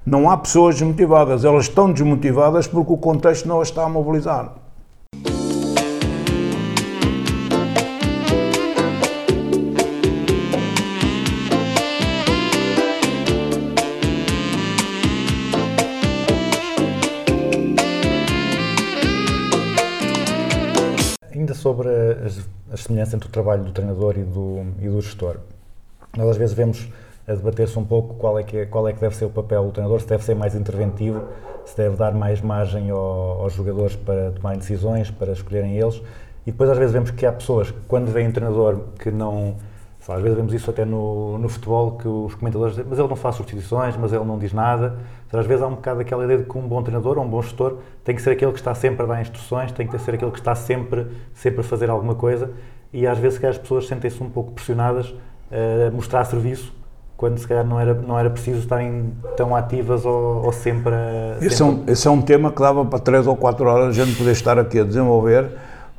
não há pessoas desmotivadas, elas estão desmotivadas porque o contexto não as está a mobilizar. Sobre as, as semelhanças entre o trabalho do treinador e do, e do gestor. Nós às vezes vemos a debater-se um pouco qual é, que é, qual é que deve ser o papel do treinador, se deve ser mais interventivo, se deve dar mais margem ao- aos jogadores para tomarem decisões, para escolherem eles. E depois às vezes vemos que há pessoas que quando vem um treinador que não Às vezes vemos isso até no, no futebol, que os comentadores dizem, mas ele não faz substituições, mas ele não diz nada. Às vezes há um bocado aquela ideia de que um bom treinador ou um bom gestor tem que ser aquele que está sempre a dar instruções, tem que ser aquele que está sempre, sempre a fazer alguma coisa e às vezes que as pessoas sentem-se um pouco pressionadas a mostrar serviço quando se calhar não era, não era preciso estarem tão ativas ou, ou sempre a... Esse é, sempre- um, esse é um tema que dava para 3 ou 4 horas a gente poder estar aqui a desenvolver,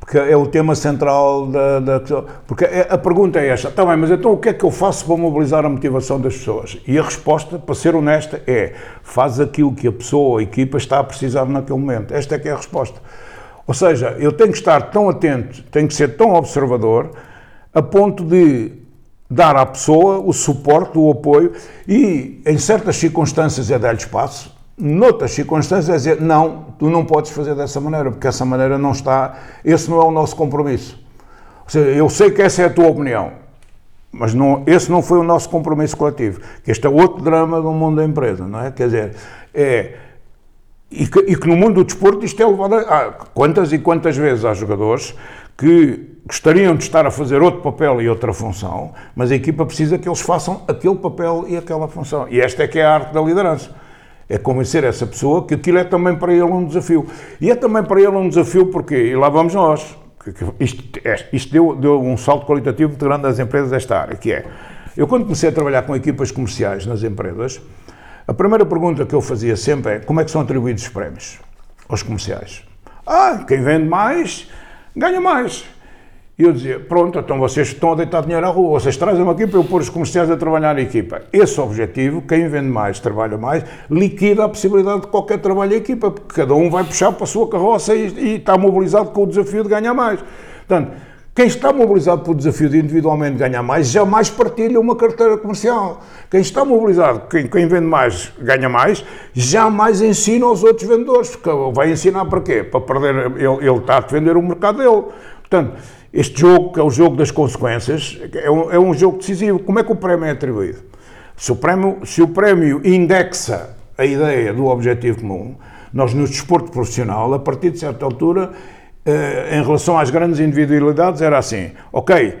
porque é o tema central da, da. Porque é- a pergunta é esta, está bem, mas então o que é que eu faço para mobilizar a motivação das pessoas? E a resposta, para ser honesta, é faz aquilo que a pessoa a equipa está a precisar naquele momento. Esta é que é a resposta. Ou seja, eu tenho que estar tão atento, tenho que ser tão observador, a ponto de dar à pessoa o suporte, o apoio e, em certas circunstâncias, é dar-lhe espaço, noutras circunstâncias, é dizer: não, tu não podes fazer dessa maneira, porque essa maneira não está, esse não é o nosso compromisso. Ou seja, eu sei que essa é a tua opinião, mas não, esse não foi o nosso compromisso coletivo. Que este é outro drama do mundo da empresa, não é? Quer dizer, é. E que, e que no mundo do desporto isto é levado a. quantas e quantas vezes há jogadores que gostariam de estar a fazer outro papel e outra função, mas a equipa precisa que eles façam aquele papel e aquela função. E esta é que é a arte da liderança. É convencer essa pessoa que aquilo é também para ele um desafio. E é também para ele um desafio porque, e lá vamos nós, isto, é- isto deu, deu um salto qualitativo muito grande às empresas desta área, que é, eu quando comecei a trabalhar com equipas comerciais nas empresas, a primeira pergunta que eu fazia sempre é como é que são atribuídos os prémios aos comerciais? Ah, quem vende mais, ganha mais. E eu dizia, pronto, então vocês estão a deitar dinheiro à rua, vocês trazem-me aqui para eu pôr os comerciais a trabalhar na equipa. Esse objetivo, quem vende mais, trabalha mais, liquida a possibilidade de qualquer trabalho em equipa, porque cada um vai puxar para a sua carroça e, e está mobilizado com o desafio de ganhar mais. Portanto, quem está mobilizado pelo desafio de individualmente ganhar mais, jamais partilha uma carteira comercial. Quem está mobilizado, quem, quem vende mais, ganha mais, jamais ensina aos outros vendedores. Porque vai ensinar para quê? Para perder, ele, ele está a defender o mercado dele. Portanto, este jogo, que é o jogo das consequências, é um, é um jogo decisivo. Como é que o prémio é atribuído? Se o prémio, se o prémio indexa a ideia do objetivo comum, nós no desporto profissional, a partir de certa altura, eh, em relação às grandes individualidades, era assim: ok,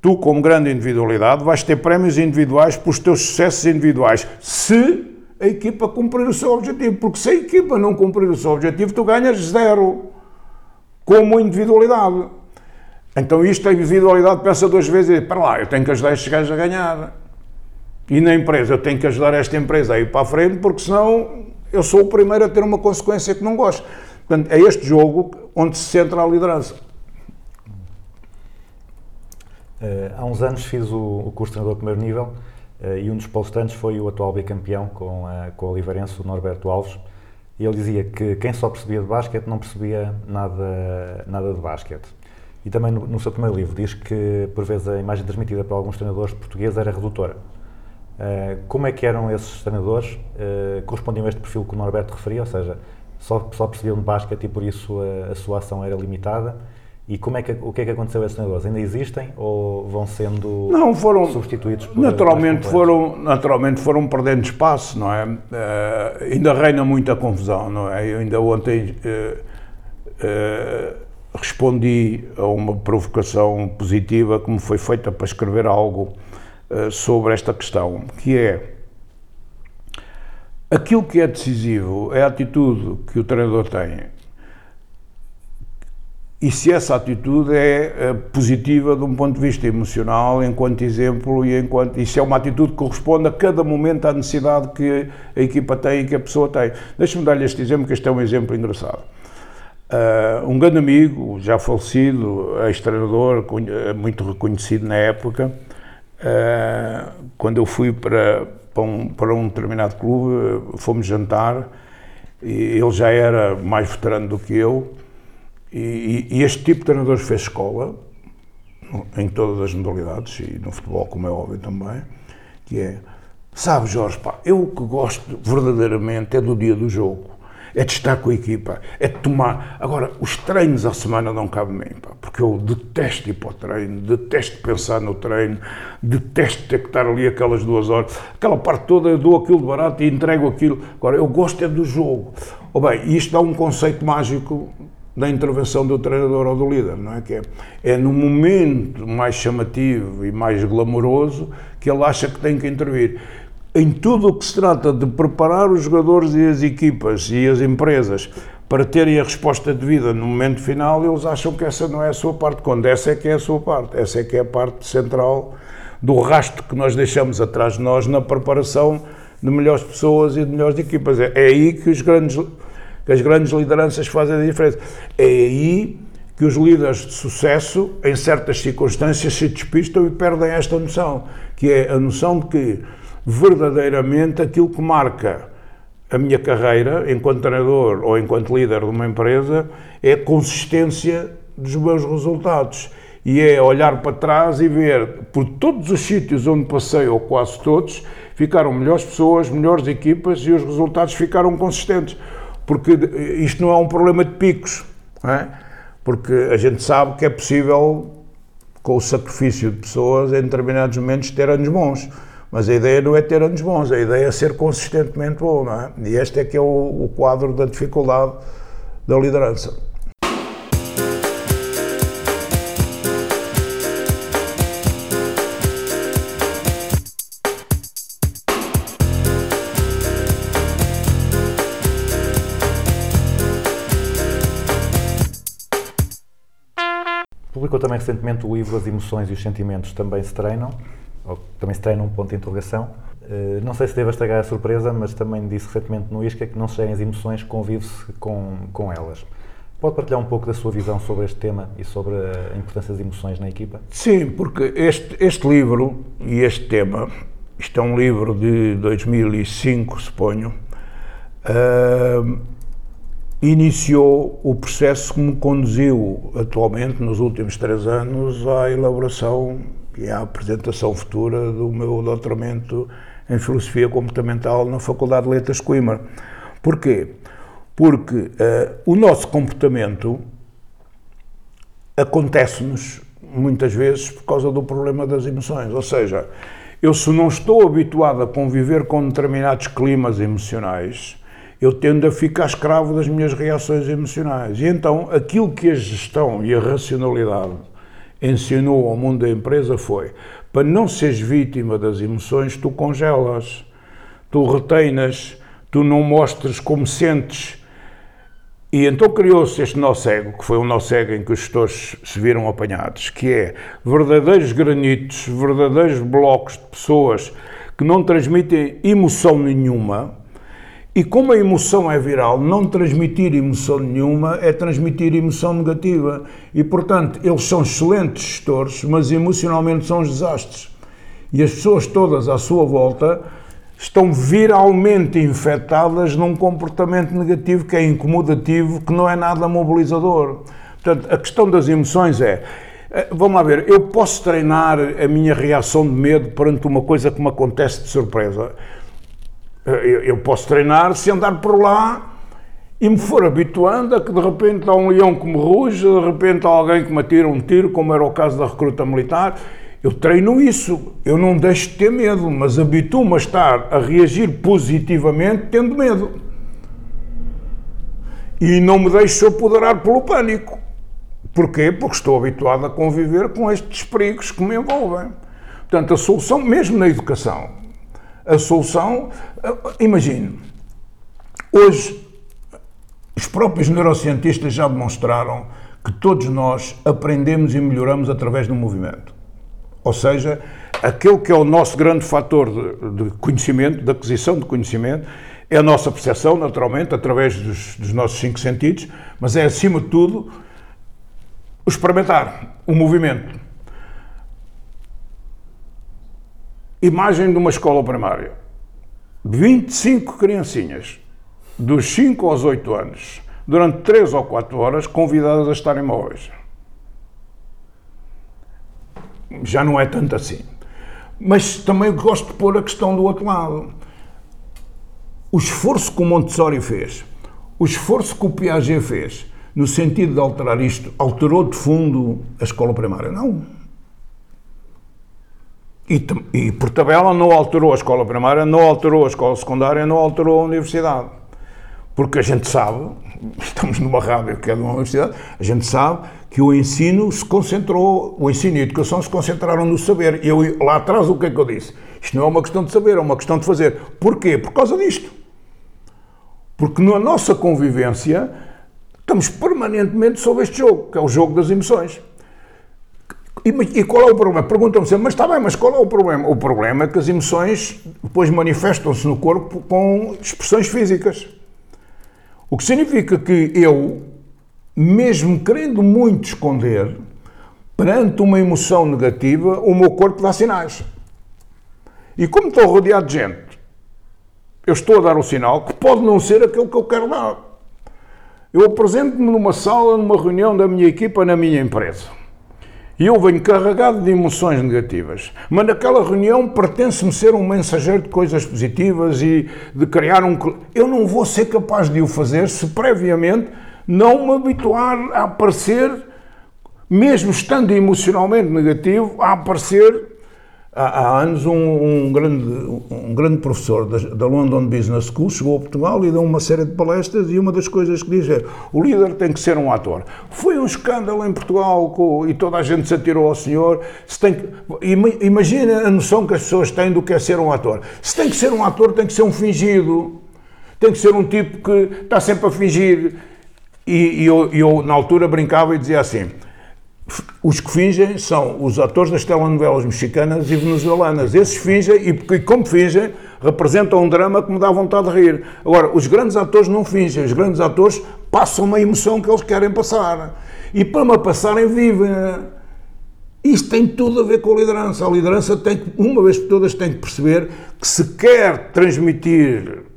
tu, como grande individualidade, vais ter prémios individuais pelos teus sucessos individuais, se a equipa cumprir o seu objetivo. Porque se a equipa não cumprir o seu objetivo, tu ganhas zero, como individualidade. Então isto, a individualidade pensa duas vezes e diz, para lá, eu tenho que ajudar estes gajos a ganhar. E na empresa, eu tenho que ajudar esta empresa a ir para a frente, porque senão eu sou o primeiro a ter uma consequência que não gosto. Portanto, é este jogo onde se centra a liderança. Eh, há uns anos fiz o, o curso de treinador de primeiro nível eh, e um dos palestrantes foi o atual bicampeão com, com o Oliveirense, o Norberto Alves, e ele dizia que quem só percebia de basquete não percebia nada, nada de basquete. E também no, no seu primeiro livro diz que, por vezes, a imagem transmitida por alguns treinadores portugueses era redutora. Eh, como é que eram esses treinadores? Eh, correspondiam a este perfil que o Norberto referia, ou seja, só, só percebiam de basquete e por isso a, a sua ação era limitada? E como é que, o que é que aconteceu a esses treinadores? Ainda existem ou vão sendo Não, foram substituídos por naturalmente foram naturalmente foram perdendo espaço, não é? Eh, ainda reina muita confusão, não é? Eu ainda ontem respondi a uma provocação positiva que me foi feita para escrever algo eh, sobre esta questão, que é aquilo que é decisivo é a atitude que o treinador tem e se essa atitude é eh, positiva de um ponto de vista emocional, enquanto exemplo, e enquanto e se é uma atitude que corresponde a cada momento à necessidade que a equipa tem e que a pessoa tem. Deixa-me dar-lhe este exemplo, que este é um exemplo engraçado. Ah, um grande amigo, já falecido, ex-treinador, muito reconhecido na época, ah, quando eu fui para, para, um, para um determinado clube, fomos jantar, e ele já era mais veterano do que eu, e, e este tipo de treinadores fez escola, em todas as modalidades, e no futebol, como é óbvio também, que é, sabe Jorge, pá, eu o que gosto verdadeiramente é do dia do jogo, é de estar com a equipa, é de tomar. Agora, os treinos à semana não cabem mim, pá, porque eu detesto ir para o treino, detesto pensar no treino, detesto ter que estar ali aquelas duas horas. Aquela parte toda eu dou aquilo de barato e entrego aquilo. Agora, eu gosto é do jogo. Oh, bem, isto dá um conceito mágico da intervenção do treinador ou do líder, não é? Que é, é no momento mais chamativo e mais glamouroso que ele acha que tem que intervir. Em tudo o que se trata de preparar os jogadores e as equipas e as empresas para terem a resposta devida no momento final, eles acham que essa não é a sua parte, quando essa é que é a sua parte, essa é que é a parte central do rastro que nós deixamos atrás de nós na preparação de melhores pessoas e de melhores equipas. É, é aí que, os grandes, que as grandes lideranças fazem a diferença. É aí que os líderes de sucesso, em certas circunstâncias, se despistam e perdem esta noção, que é a noção de que verdadeiramente aquilo que marca a minha carreira enquanto treinador ou enquanto líder de uma empresa é a consistência dos meus resultados. E é olhar para trás e ver, por todos os sítios onde passei, ou quase todos, ficaram melhores pessoas, melhores equipas e os resultados ficaram consistentes. Porque isto não é um problema de picos, é? porque a gente sabe que é possível, com o sacrifício de pessoas, em determinados momentos, ter anos bons. Mas a ideia não é ter anos bons, a ideia é ser consistentemente bom, não é? E este é que é o, o quadro da dificuldade da liderança. Publicou também recentemente o livro As Emoções e os Sentimentos Também Se Treinam, ou também se treinam, um ponto de interrogação. Eh, Não sei se devo estragar a surpresa, mas também disse recentemente no ISCA que não se gerem as emoções, convive-se com, com elas. Pode partilhar um pouco da sua visão sobre este tema e sobre a importância das emoções na equipa? Sim, porque este, este livro e este tema, isto é um livro de 2005, suponho, ah, iniciou o processo que me conduziu atualmente, nos últimos três anos, à elaboração e à apresentação futura do meu doutoramento em Filosofia Comportamental na Faculdade de Letras Coimbra. Porquê? Porque ah, o nosso comportamento acontece-nos muitas vezes por causa do problema das emoções. Ou seja, eu se não estou habituado a conviver com determinados climas emocionais, eu tendo a ficar escravo das minhas reações emocionais. E então, aquilo que a gestão e a racionalidade ensinou ao mundo da empresa foi: para não seres vítima das emoções, tu congelas, tu reteinas, tu não mostres como sentes. E então criou-se este nó cego, que foi um nó cego em que os gestores se viram apanhados, que é verdadeiros granitos, verdadeiros blocos de pessoas que não transmitem emoção nenhuma, e como a emoção é viral, não transmitir emoção nenhuma é transmitir emoção negativa. E, portanto, eles são excelentes gestores, mas emocionalmente são desastres. E as pessoas todas à sua volta estão viralmente infectadas num comportamento negativo que é incomodativo, que não é nada mobilizador. Portanto, a questão das emoções é. eh, Vamos lá ver, eu posso treinar a minha reação de medo perante uma coisa que me acontece de surpresa. Eu, eu posso treinar se andar por lá e me for habituando a que de repente há um leão que me ruge, de repente há alguém que me atira um tiro, como era o caso da recruta militar. Eu treino isso, eu não deixo de ter medo, mas habituo-me a estar a reagir positivamente tendo medo. E não me deixo apoderar pelo pânico. Porquê? Porque estou habituado a conviver com estes perigos que me envolvem. Portanto, a solução, mesmo na educação, a solução, eh, imagine, hoje os próprios neurocientistas já demonstraram que todos nós aprendemos e melhoramos através do movimento. Ou seja, aquele que é o nosso grande fator de, de conhecimento, de aquisição de conhecimento, é a nossa percepção, naturalmente, através dos, dos nossos cinco sentidos, mas é, acima de tudo, o experimentar, o movimento. Imagem de uma escola primária. 25 criancinhas, dos 5 aos 8 anos, durante 3 ou 4 horas, convidadas a estarem móveis. Já não é tanto assim. Mas também gosto de pôr a questão do outro lado. O esforço que o Montessori fez, o esforço que o Piaget fez, no sentido de alterar isto, alterou de fundo a escola primária? Não. E, e, por tabela não alterou a escola primária, não alterou a escola secundária, não alterou a universidade. Porque a gente sabe, estamos numa rádio que é de uma universidade, a gente sabe que o ensino se concentrou, o ensino e a educação se concentraram no saber. Eu, lá atrás, o que é que eu disse? Isto não é uma questão de saber, é uma questão de fazer. Porquê? Por causa disto. Porque na nossa convivência estamos permanentemente sobre este jogo, que é o jogo das emoções. E, e qual é o problema? Perguntam-me sempre, mas está bem, mas qual é o problema? O problema é que as emoções depois manifestam-se no corpo com expressões físicas. O que significa que eu, mesmo querendo muito esconder, perante uma emoção negativa, o meu corpo dá sinais. E como estou rodeado de gente, eu estou a dar um sinal que pode não ser aquele que eu quero dar. Eu apresento-me numa sala, numa reunião da minha equipa, na minha empresa. E eu venho carregado de emoções negativas. Mas naquela reunião pertence-me ser um mensageiro de coisas positivas e de criar um. Eu não vou ser capaz de o fazer se previamente não me habituar a aparecer, mesmo estando emocionalmente negativo, a aparecer. Há, há anos, um, um grande, um grande professor da, da London Business School chegou a Portugal e deu uma série de palestras. E uma das coisas que diz é: o líder tem que ser um ator. Foi um escândalo em Portugal com- e toda a gente se atirou ao senhor. Se tem que, ima- imagina a noção que as pessoas têm do que é ser um ator. Se tem que ser um ator, tem que ser um fingido. Tem que ser um tipo que está sempre a fingir. E, e eu, eu, na altura, brincava e dizia assim: os que fingem são os atores das telenovelas mexicanas e venezuelanas. Esses fingem e, e como fingem, representam um drama que me dá vontade de rir. Agora, os grandes atores não fingem, os grandes atores passam uma emoção que eles querem passar. E para me passarem, vivem. Isto tem tudo a ver com a liderança. A liderança tem uma vez por todas, tem que perceber que se quer transmitir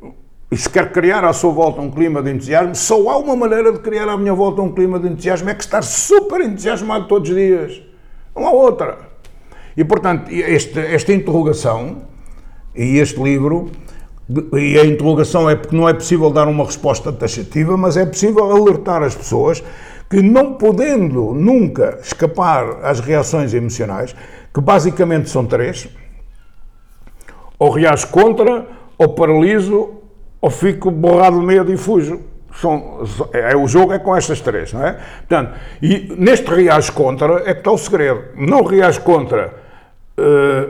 e se quer criar à sua volta um clima de entusiasmo, só há uma maneira de criar à minha volta um clima de entusiasmo, é que estar super entusiasmado todos os dias. Não há outra. E, portanto, este, esta interrogação e este livro, e a interrogação é porque não é possível dar uma resposta taxativa, mas é possível alertar as pessoas que, não podendo nunca escapar às reações emocionais, que basicamente são três, ou reajo contra, ou paraliso, ou fico borrado de medo e fujo. São, é, o jogo é com estas três, não é? Portanto, e neste reage contra é que está o segredo. Não reage contra eh,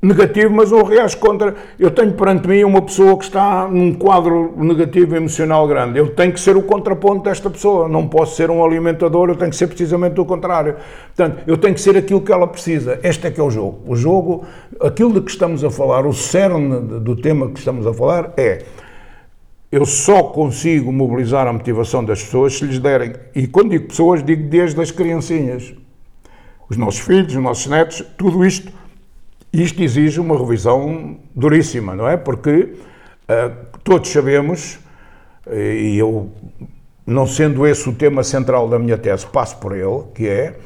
negativo, mas um reage contra. Eu tenho perante mim uma pessoa que está num quadro negativo emocional grande. Eu tenho que ser o contraponto desta pessoa. Não posso ser um alimentador, eu tenho que ser precisamente o contrário. Portanto, eu tenho que ser aquilo que ela precisa. Este é que é o jogo. O jogo, aquilo de que estamos a falar, o cerne do tema que estamos a falar é eu só consigo mobilizar a motivação das pessoas se lhes derem, e quando digo pessoas, digo desde as criancinhas, os nossos filhos, os nossos netos, tudo isto, isto exige uma revisão duríssima, não é? Porque ah, todos sabemos, e eu, não sendo esse o tema central da minha tese, passo por ele, que é,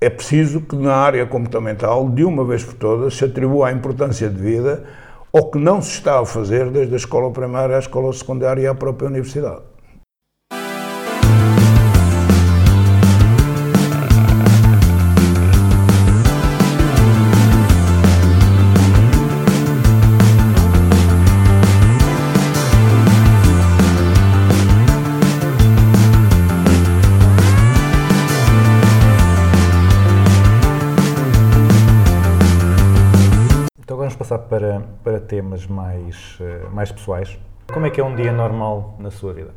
é preciso que na área comportamental, de uma vez por todas, se atribua a importância de vida ao que não se está a fazer desde a escola primária à escola secundária e à própria universidade. Passar para, para temas mais, eh, mais pessoais. Como é que é um dia normal na sua vida?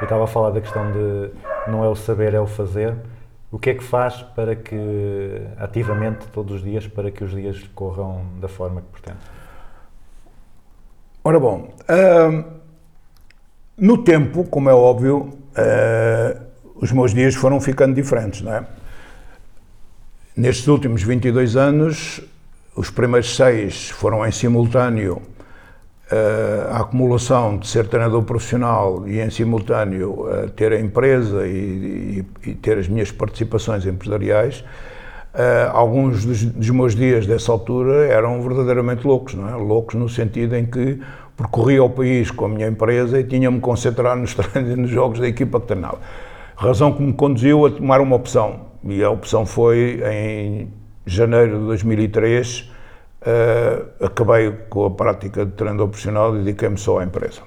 Eu estava a falar da questão de não é o saber, é o fazer. O que é que faz para que, ativamente, todos os dias, para que os dias corram da forma que pretende? Ora bom, no tempo, como é óbvio, eh, os meus dias foram ficando diferentes, não é? Nestes últimos 22 anos, os primeiros seis foram em simultâneo eh, a acumulação de ser treinador profissional e em simultâneo eh, ter a empresa e, e- e ter as minhas participações empresariais. Eh, alguns dos, dos meus dias dessa altura eram verdadeiramente loucos, não é? Loucos no sentido em que percorria o país com a minha empresa e tinha-me concentrar nos treinos e nos jogos da equipa que treinava. Razão que me conduziu a tomar uma opção. E a opção foi em janeiro de 2003, eh, acabei com a prática de treinador profissional e dediquei-me só à empresa.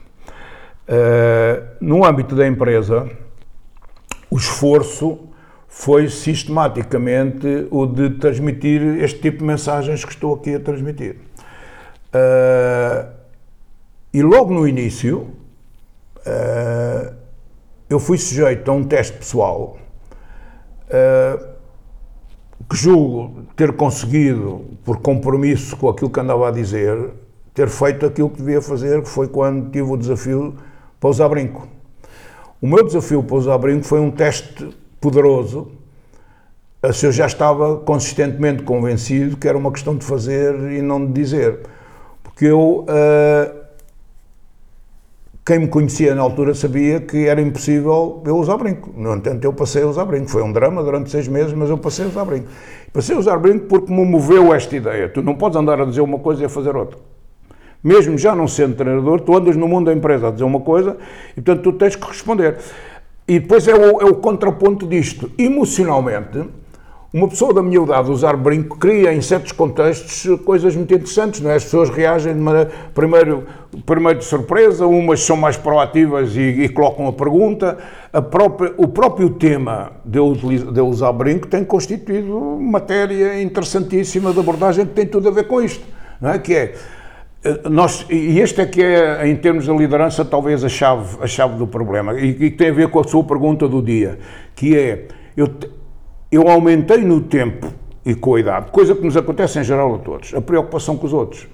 Eh, no âmbito da empresa, o esforço foi sistematicamente o de transmitir este tipo de mensagens que estou aqui a transmitir. Eh, e logo no início, eu fui sujeito a um teste pessoal eh, que julgo ter conseguido, por compromisso com aquilo que andava a dizer, ter feito aquilo que devia fazer, que foi quando tive o desafio para usar brinco. O meu desafio para usar brinco foi um teste poderoso, se eu já estava consistentemente convencido que era uma questão de fazer e não de dizer. Porque eu, eh, quem me conhecia na altura sabia que era impossível eu usar brinco. No entanto, eu passei a usar brinco. Foi um drama durante seis meses, mas eu passei a usar brinco. Passei a usar brinco porque me moveu esta ideia. Tu não podes andar a dizer uma coisa e a fazer outra. Mesmo já não sendo treinador, tu andas no mundo da empresa a dizer uma coisa e, portanto, tu tens que responder. E depois é o, é o contraponto disto. Emocionalmente, uma pessoa da minha idade usar brinco cria, em certos contextos, coisas muito interessantes, não é? As pessoas reagem de maneira, primeiro, primeiro de surpresa, umas são mais proativas e, e colocam a pergunta. A própria, o próprio tema de eu, de eu usar brinco tem constituído matéria interessantíssima de abordagem que tem tudo a ver com isto, não é? Que é, eh, nós, e este é que é, em termos de liderança, talvez a chave, a chave do problema, e que tem a ver com a sua pergunta do dia, que é, eu, eu aumentei no tempo e com a idade, coisa que nos acontece em geral a todos, a preocupação com os outros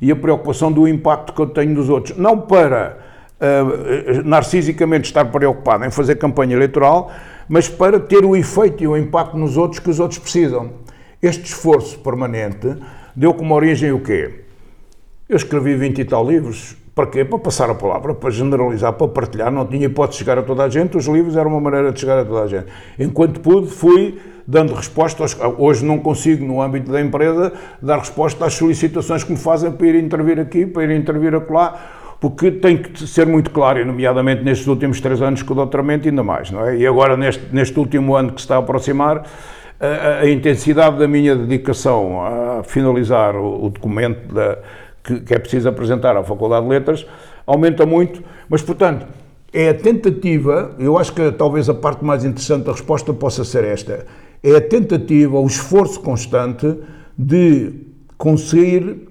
e a preocupação do impacto que eu tenho nos outros. Não para ah, narcisicamente estar preocupado em fazer campanha eleitoral, mas para ter o efeito e o impacto nos outros que os outros precisam. Este esforço permanente deu como origem o quê? Eu escrevi 20 e tal livros. Para quê? Para passar a palavra, para generalizar, para partilhar. Não tinha hipótese de chegar a toda a gente. Os livros eram uma maneira de chegar a toda a gente. Enquanto pude, fui dando resposta. Aos, hoje não consigo, no âmbito da empresa, dar resposta às solicitações que me fazem para ir intervir aqui, para ir intervir acolá, porque tem que ser muito claro, e nomeadamente nestes últimos três anos com o doutoramento, ainda mais, não é? E agora, neste, neste último ano que se está a aproximar, a, a- intensidade da minha dedicação a finalizar o, o documento da, que, que é preciso apresentar à Faculdade de Letras aumenta muito, mas portanto é a tentativa, eu acho que talvez a parte mais interessante da resposta possa ser esta, é a tentativa, o esforço constante de conseguir,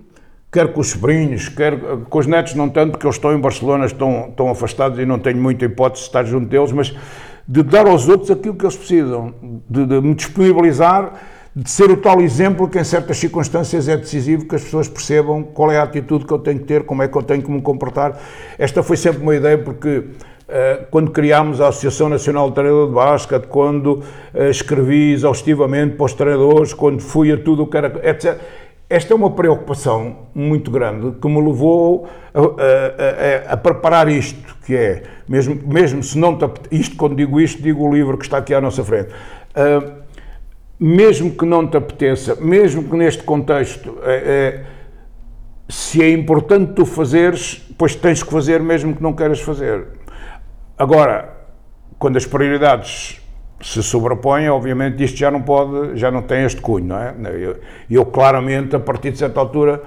quer com os sobrinhos, quer com os netos não tanto, porque eu estou em Barcelona, estão, estão afastados e não tenho muita hipótese de estar junto deles, mas de dar aos outros aquilo que eles precisam, de, de me disponibilizar, de ser o tal exemplo que em certas circunstâncias é decisivo que as pessoas percebam qual é a atitude que eu tenho que ter, como é que eu tenho que me comportar. Esta foi sempre uma ideia porque eh, quando criámos a Associação Nacional de Treinador de Basquete, quando eh, escrevi exaustivamente para os treinadores, quando fui a tudo o que era, etc. Esta é uma preocupação muito grande que me levou a, a- a- a preparar isto, que é, mesmo, mesmo se não te isto, quando digo isto, digo o livro que está aqui à nossa frente. Ah, mesmo que não te apeteça, mesmo que neste contexto, eh, eh, se é importante tu fazeres, pois tens que fazer mesmo que não queiras fazer. Agora, quando as prioridades se sobrepõem, obviamente isto já não pode, já não tem este cunho, não é? Eu, eu claramente, a partir de certa altura,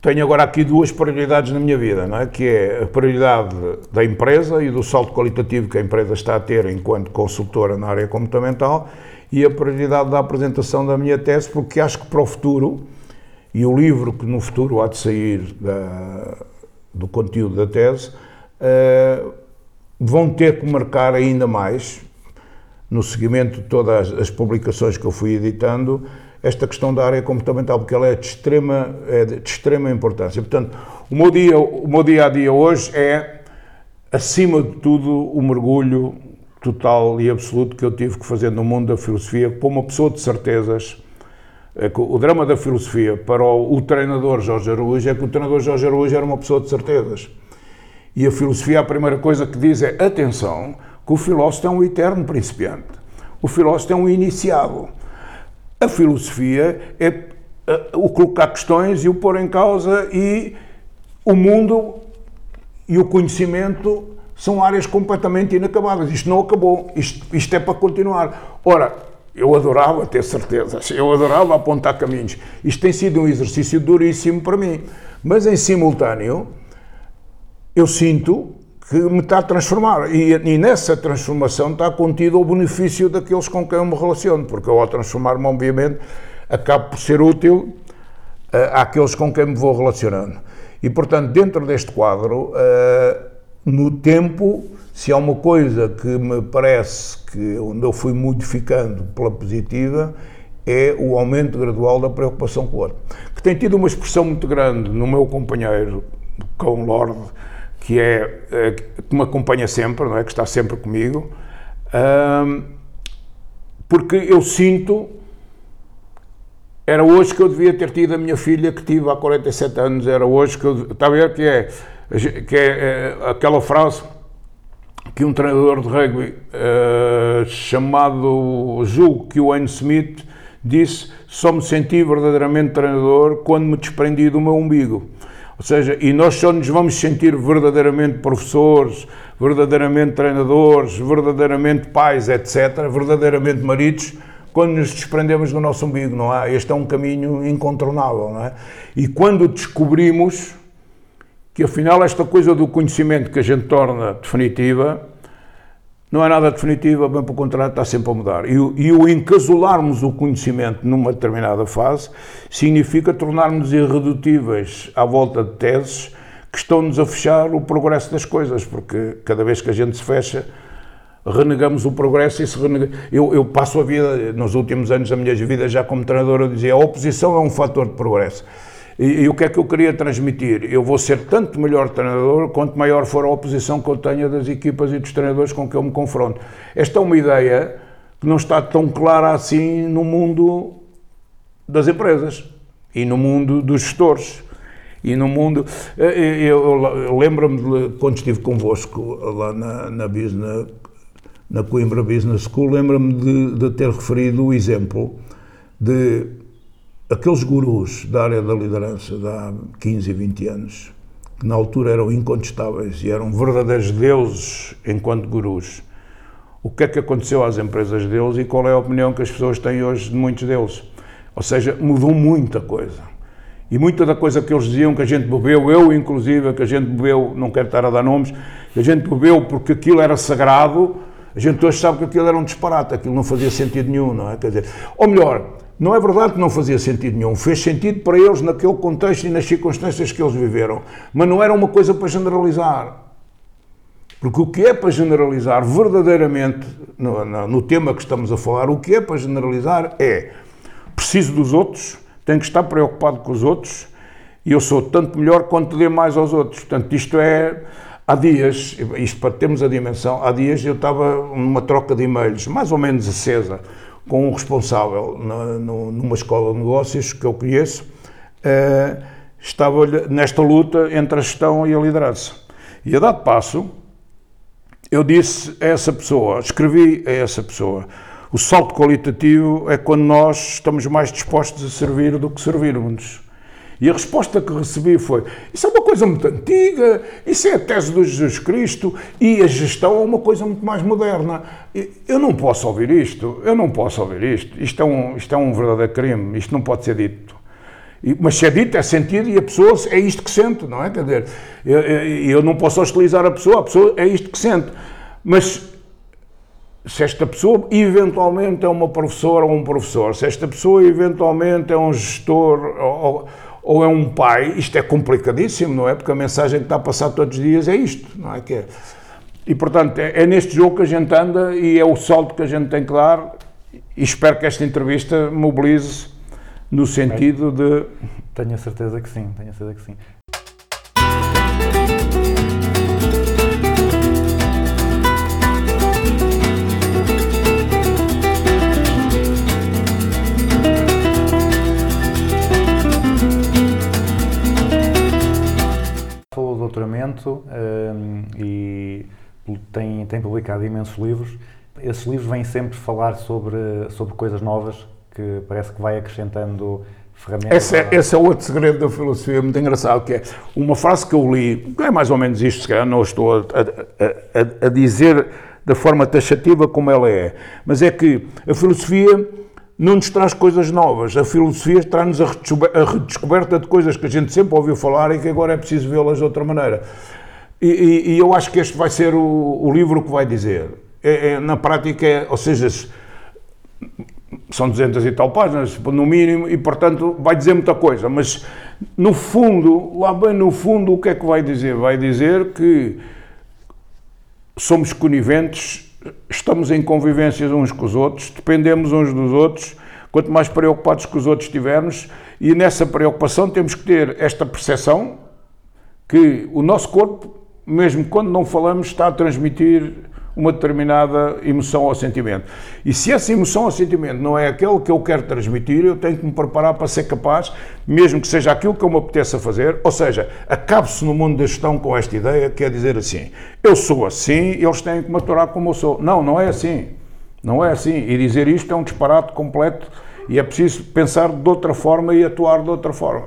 tenho agora aqui duas prioridades na minha vida, não é? Que é a prioridade da empresa e do salto qualitativo que a empresa está a ter enquanto consultora na área comportamental e a prioridade da apresentação da minha tese, porque acho que para o futuro, e o livro que no futuro há de sair da- do conteúdo da tese, eh, vão ter que marcar ainda mais, no seguimento de todas as publicações que eu fui editando, esta questão da área comportamental, porque ela é de extrema, é de extrema importância. Portanto, o meu, dia, o meu dia a dia hoje é, acima de tudo, o mergulho total e absoluto que eu tive que fazer no mundo da filosofia, para uma pessoa de certezas. É o drama da filosofia para o, o treinador Jorge Araújo é que o treinador Jorge Araújo era uma pessoa de certezas. E a filosofia, a primeira coisa que diz é: atenção, que o filósofo é um eterno principiante. O filósofo é um iniciado. A filosofia é eh, o colocar questões e o pôr em causa, e o mundo e o conhecimento são áreas completamente inacabadas. Isto não acabou, isto, isto é para continuar. Ora, eu adorava ter certezas, eu adorava apontar caminhos. Isto tem sido um exercício duríssimo para mim, mas em simultâneo eu sinto que me está a transformar. E, e nessa transformação está contido o benefício daqueles com quem eu me relaciono, porque eu, ao transformar-me, obviamente, acabo por ser útil eh, àqueles com quem me vou relacionando. E, portanto, dentro deste quadro, eh, no tempo, se há uma coisa que me parece que onde eu fui modificando pela positiva, é o aumento gradual da preocupação com o outro. Que tem tido uma expressão muito grande no meu companheiro, Cão Lord, que é eh, que me acompanha sempre, não é? que está sempre comigo, porque eu sinto era hoje que eu devia ter tido a minha filha que tive há 47 anos, era hoje que eu. Está a ver que é, que é, eh, aquela frase que um treinador de rugby eh, chamado, julgo que o Wayne Smith, disse: Só me senti verdadeiramente treinador quando me desprendi do meu umbigo. Ou seja, e nós só nos vamos sentir verdadeiramente professores, verdadeiramente treinadores, verdadeiramente pais, etc., verdadeiramente maridos, quando nos desprendemos do nosso umbigo, não é? Este é um caminho incontornável, não é? E quando descobrimos que afinal esta coisa do conhecimento que a gente torna definitiva não é nada definitiva, bem pelo contrário, está sempre a mudar. E, e o encasularmos o conhecimento numa determinada fase significa tornarmos irredutíveis à volta de teses que estão-nos a fechar o progresso das coisas, porque cada vez que a gente se fecha, renegamos o progresso e se renega... eu, eu passo a vida, nos últimos anos da minha vida, já como treinador, eu dizia a oposição é um fator de progresso. E, e o que é que eu queria transmitir? Eu vou ser tanto melhor treinador quanto maior for a oposição que eu tenha das equipas e dos treinadores com que eu me confronto. Esta é uma ideia que não está tão clara assim no mundo das empresas e no mundo dos gestores. E no mundo. Eu, eu- eu lembro-me de quando estive convosco lá na, na Business, na Coimbra Business School, lembro-me de, de ter referido o exemplo de aqueles gurus da área da liderança de há 15 e 20 anos, que na altura eram incontestáveis e eram verdadeiros deuses enquanto gurus. O que é que aconteceu às empresas deles e qual é a opinião que as pessoas têm hoje de muitos deles? Ou seja, mudou muita coisa. E muita da coisa que eles diziam que a gente bebeu, eu inclusive, que a gente bebeu, não quero estar a dar nomes, que a gente bebeu porque aquilo era sagrado, a gente hoje sabe que aquilo era um disparate, aquilo não fazia sentido nenhum, não é? Quer dizer, ou melhor, não é verdade que não fazia sentido nenhum, fez sentido para eles naquele contexto e nas circunstâncias que eles viveram, mas não era uma coisa para generalizar. Porque o que é para generalizar verdadeiramente, no, no- no tema que estamos a falar, o que é para generalizar é preciso dos outros, tenho que estar preocupado com os outros e eu sou tanto melhor quanto dê mais aos outros. Portanto, isto é. Há dias, isto para termos a dimensão, há dias eu estava numa troca de e-mails mais ou menos acesa com um responsável na- no- numa escola de negócios que eu conheço, eh, estava nesta luta entre a gestão e a liderança. E a dado passo, eu disse a essa pessoa, escrevi a essa pessoa, o salto qualitativo é quando nós estamos mais dispostos a servir do que servirmos. E a resposta que recebi foi: Isso é uma coisa muito antiga, isso é a tese do Jesus Cristo e a gestão é uma coisa muito mais moderna. Eu não posso ouvir isto, eu não posso ouvir isto. Isto é um, isto é um verdadeiro crime, isto não pode ser dito. Mas se é dito, é sentido e a pessoa é isto que sente, não é? Quer dizer, eu, eu- eu não posso hostilizar a pessoa, a pessoa é isto que sente. Mas se esta pessoa eventualmente é uma professora ou um professor, se esta pessoa eventualmente é um gestor ou, ou é um pai, isto é complicadíssimo, não é? Porque a mensagem que está a passar todos os dias é isto, não é? Que é- E portanto, é, é neste jogo que a gente anda e é o salto que a gente tem que dar e espero que esta entrevista mobilize no sentido de Tenho a certeza que sim, tenho a certeza que sim. Doutoramento hum, e tem, tem publicado imensos livros. Esses livros vêm sempre falar sobre, sobre coisas novas que parece que vai acrescentando ferramentas. Esse é, esse é outro segredo da filosofia muito engraçado, que é uma frase que eu li, que é mais ou menos isto, se calhar não estou a- a- a dizer da forma taxativa como ela é, mas é que a filosofia não nos traz coisas novas, a filosofia traz-nos a redescober- a redescoberta de coisas que a gente sempre ouviu falar e que agora é preciso vê-las de outra maneira. E, e- e eu acho que este vai ser o, o livro que vai dizer. É- é, na prática, é, ou seja, se- são 200 e tal páginas, no mínimo, e portanto vai dizer muita coisa, mas no fundo, lá bem no fundo, o que é que vai dizer? Vai dizer que somos coniventes, estamos em convivências uns com os outros, dependemos uns dos outros, quanto mais preocupados com os outros estivermos, e nessa preocupação temos que ter esta percepção que o nosso corpo, mesmo quando não falamos, está a transmitir uma determinada emoção ou sentimento. E se essa emoção ou sentimento não é aquele que eu quero transmitir, eu tenho que me preparar para ser capaz, mesmo que seja aquilo que eu me apeteça fazer, ou seja, acabe-se no mundo da gestão com esta ideia, que é dizer assim, eu sou assim, eles têm que me aturar como eu sou. Não, não é assim. Não é assim. E dizer isto é um disparate completo e é preciso pensar de outra forma e atuar de outra forma.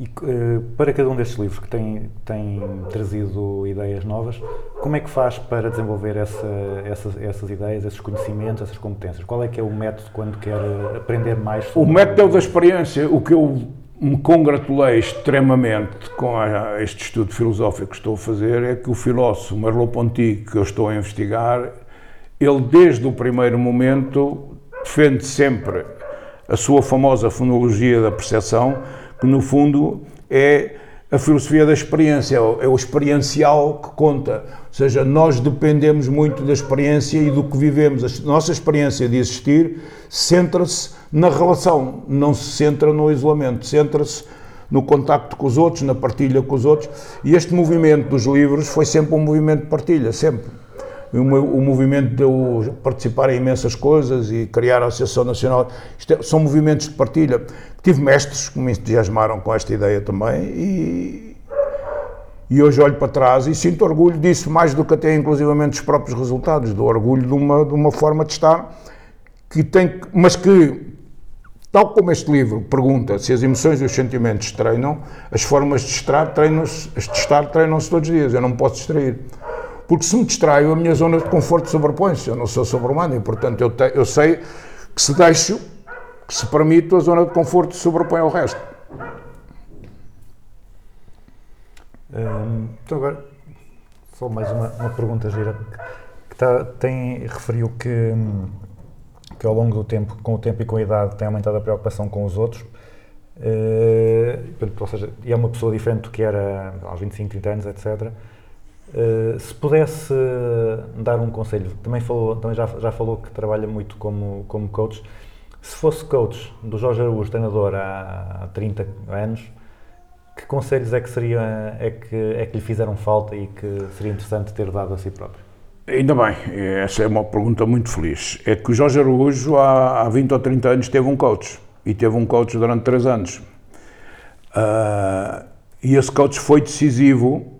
E eh, para cada um destes livros que tem, tem trazido ideias novas, como é que faz para desenvolver essa, essas, essas ideias, esses conhecimentos, essas competências? Qual é que é o método quando quer aprender mais O sobre método é o da experiência. O que eu me congratulei extremamente com a- este estudo filosófico que estou a fazer é que o filósofo Merleau-Ponty, que eu estou a investigar, ele desde o primeiro momento defende sempre a sua famosa fonologia da percepção, que no fundo é a filosofia da experiência, é o- é o experiencial que conta. Ou seja, nós dependemos muito da experiência e do que vivemos. A nossa experiência de existir centra-se na relação, não se centra no isolamento, centra-se no contacto com os outros, na partilha com os outros. E este movimento dos livros foi sempre um movimento de partilha, sempre. O, o movimento de participar em imensas coisas e criar a Associação Nacional, é- são movimentos de partilha. Tive mestres que me entusiasmaram com esta ideia também e, e hoje olho para trás e sinto orgulho disso, mais do que até inclusivamente dos próprios resultados, do orgulho de uma, de uma forma de estar que tem, mas que, tal como este livro pergunta se as emoções e os sentimentos treinam, as formas de estar treinam-se, treinam-se todos os dias, eu não me posso distrair. Porque se me distraio, a minha zona de conforto sobrepõe-se, eu não sou sobre-humano e, portanto, eu, te- eu sei que se deixo, que se permito, a zona de conforto sobrepõe ao resto. Hum, então agora, só mais uma, uma pergunta gira. Que tá- tem, referiu que, hum, que ao longo do tempo, com o tempo e com a idade, tem aumentado a preocupação com os outros. Portanto, ou seja, é uma pessoa diferente do que era aos 25, 30 anos, etc. Eh, se pudesse dar um conselho, também, falou, também já, já falou que trabalha muito como, como coach. Se fosse coach do Jorge Araújo, treinador há, há 30 anos, que conselhos é que, seria, é, que, é que lhe fizeram falta e que seria interessante ter dado a si próprio? Ainda bem, essa é uma pergunta muito feliz. É que o Jorge Araújo, há, há 20 ou 30 anos, teve um coach. E teve um coach durante 3 anos. Ah, e esse coach foi decisivo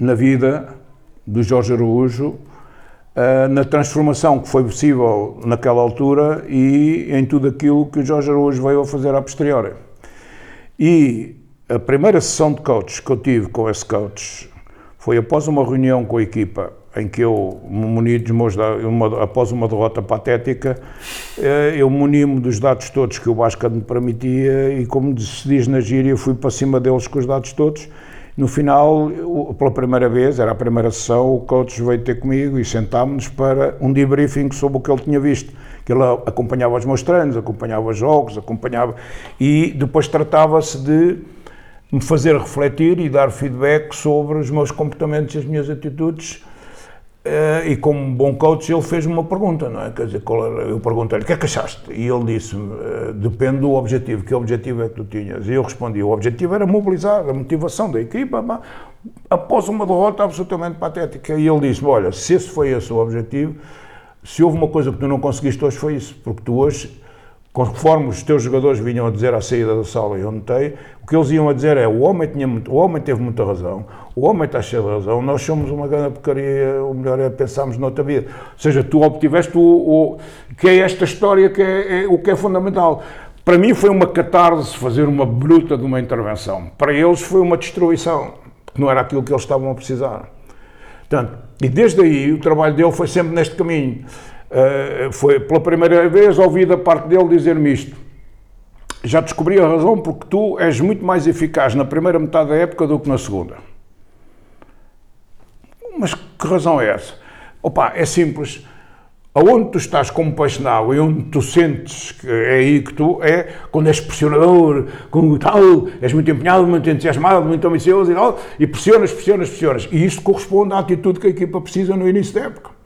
na vida do Jorge Araújo, ah, na transformação que foi possível naquela altura e em tudo aquilo que o Jorge Araújo veio a fazer a posteriori. E a primeira sessão de coach que eu tive com esse coach foi após uma reunião com a equipa em que eu me muni dos meus uma- após uma derrota patética, eh, eu muni-me dos dados todos que o Basca me permitia e, como se diz na gíria, fui para cima deles com os dados todos. No final, pela primeira vez, era a primeira sessão, o coach veio ter comigo e sentámos-nos para um debriefing sobre o que ele tinha visto. Que ele acompanhava os meus treinos, acompanhava os jogos, acompanhava... E depois tratava-se de me fazer refletir e dar feedback sobre os meus comportamentos e as minhas atitudes. Eh, e como bom coach, ele fez-me uma pergunta, não é? Quer dizer, eu perguntei-lhe, o que é que achaste? E ele disse-me, eh, depende do objetivo, que objetivo é que tu tinhas? E eu respondi, o objetivo era mobilizar a motivação da equipa, pá, após uma derrota absolutamente patética. E ele disse, olha, se esse foi esse o objetivo, se houve uma coisa que tu não conseguiste hoje foi isso, porque tu hoje, conforme os teus jogadores vinham a dizer à saída da sala e notei, o que eles iam a dizer é o homem, tinha muito, o homem teve muita razão, o homem está cheio de razão, nós somos uma grande porcaria, o melhor é pensarmos noutra vida. Ou seja, tu obtiveste o, o que é esta história que é, é o que é fundamental. Para mim foi uma catarse fazer uma bruta de uma intervenção. Para eles foi uma destruição, porque não era aquilo que eles estavam a precisar. Portanto, e desde aí o trabalho dele foi sempre neste caminho. Uh, foi pela primeira vez ouvi da parte dele dizer-me isto. Já descobri a razão porque tu és muito mais eficaz na primeira metade da época do que na segunda. mas que razão é essa? Opa, é simples. Aonde tu estás como peixe na água e onde tu sentes que é aí que tu é, quando és pressionador, com tal, és muito empenhado, muito entusiasmado, muito ambicioso e tal, e pressionas, pressionas, pressionas. E isto corresponde à atitude que a equipa precisa no início da época.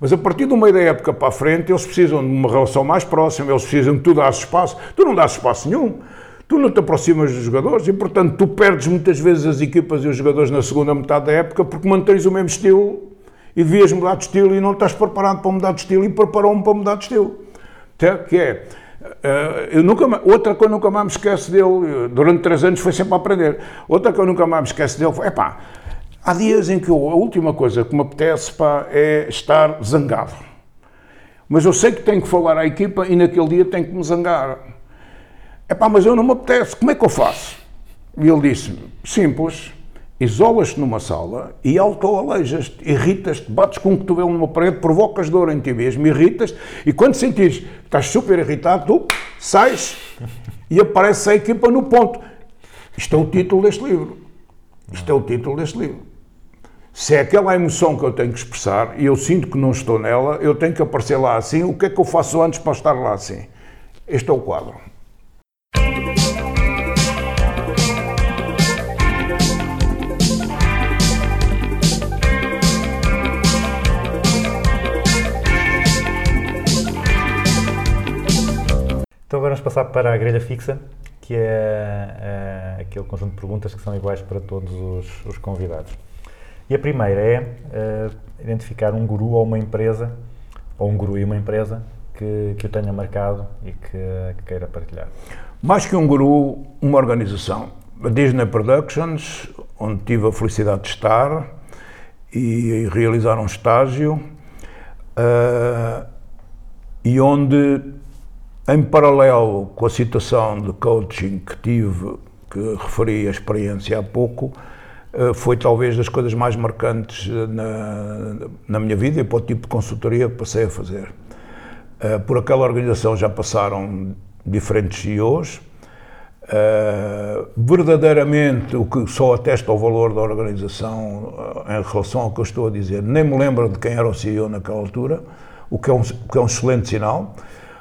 Mas a partir meio da época para a frente, eles precisam de uma relação mais próxima, eles precisam que tu dás espaço. Tu não dás espaço nenhum. Tu não te aproximas dos jogadores e, portanto, tu perdes muitas vezes as equipas e os jogadores na segunda metade da época porque mantens o mesmo estilo e devias mudar de estilo e não estás preparado para mudar de estilo e preparou-me para mudar de estilo. Até Que é, eh, eu nunca, outra que eu nunca mais me esqueço dele, durante três anos foi sempre a aprender. Outra que eu nunca mais me esqueço dele foi, epá, há dias em que eu, a última coisa que me apetece pá, é estar zangado. Mas eu sei que tenho que falar à equipa e naquele dia tenho que me zangar. Epá, mas eu não me apetece, como é que eu faço? E ele disse-me, simples, isolas-te numa sala e autoalejas-te, irritas-te, bates com um cotovelo numa parede, provocas dor em ti mesmo, irritas e quando sentires que estás super irritado, tu sais e aparece a equipa no ponto. Isto é o título deste livro. Isto é o título deste livro. Se é aquela emoção que eu tenho que expressar e eu sinto que não estou nela, eu tenho que aparecer lá assim. O que é que eu faço antes para estar lá assim? Este é o quadro. Então agora vamos passar para a grelha fixa, que é eh, aquele conjunto de perguntas que são iguais para todos os, os convidados. E a primeira é eh, identificar um guru ou uma empresa, ou um guru e uma empresa, que, que o tenha marcado e que, que queira partilhar. Mais que um guru, uma organização. A Disney Productions, onde tive a felicidade de estar e realizar um estágio, eh, e onde, em paralelo com a situação de coaching que tive, que referi a experiência há pouco, foi talvez das coisas mais marcantes eh, na, na minha vida e para o tipo de consultoria que passei a fazer. Uh, por aquela organização já passaram diferentes CEOs. Verdadeiramente, o que só atesta o valor da organização em relação ao que eu estou a dizer, nem me lembro de quem era o CEO naquela altura, o que é um, que é um excelente sinal,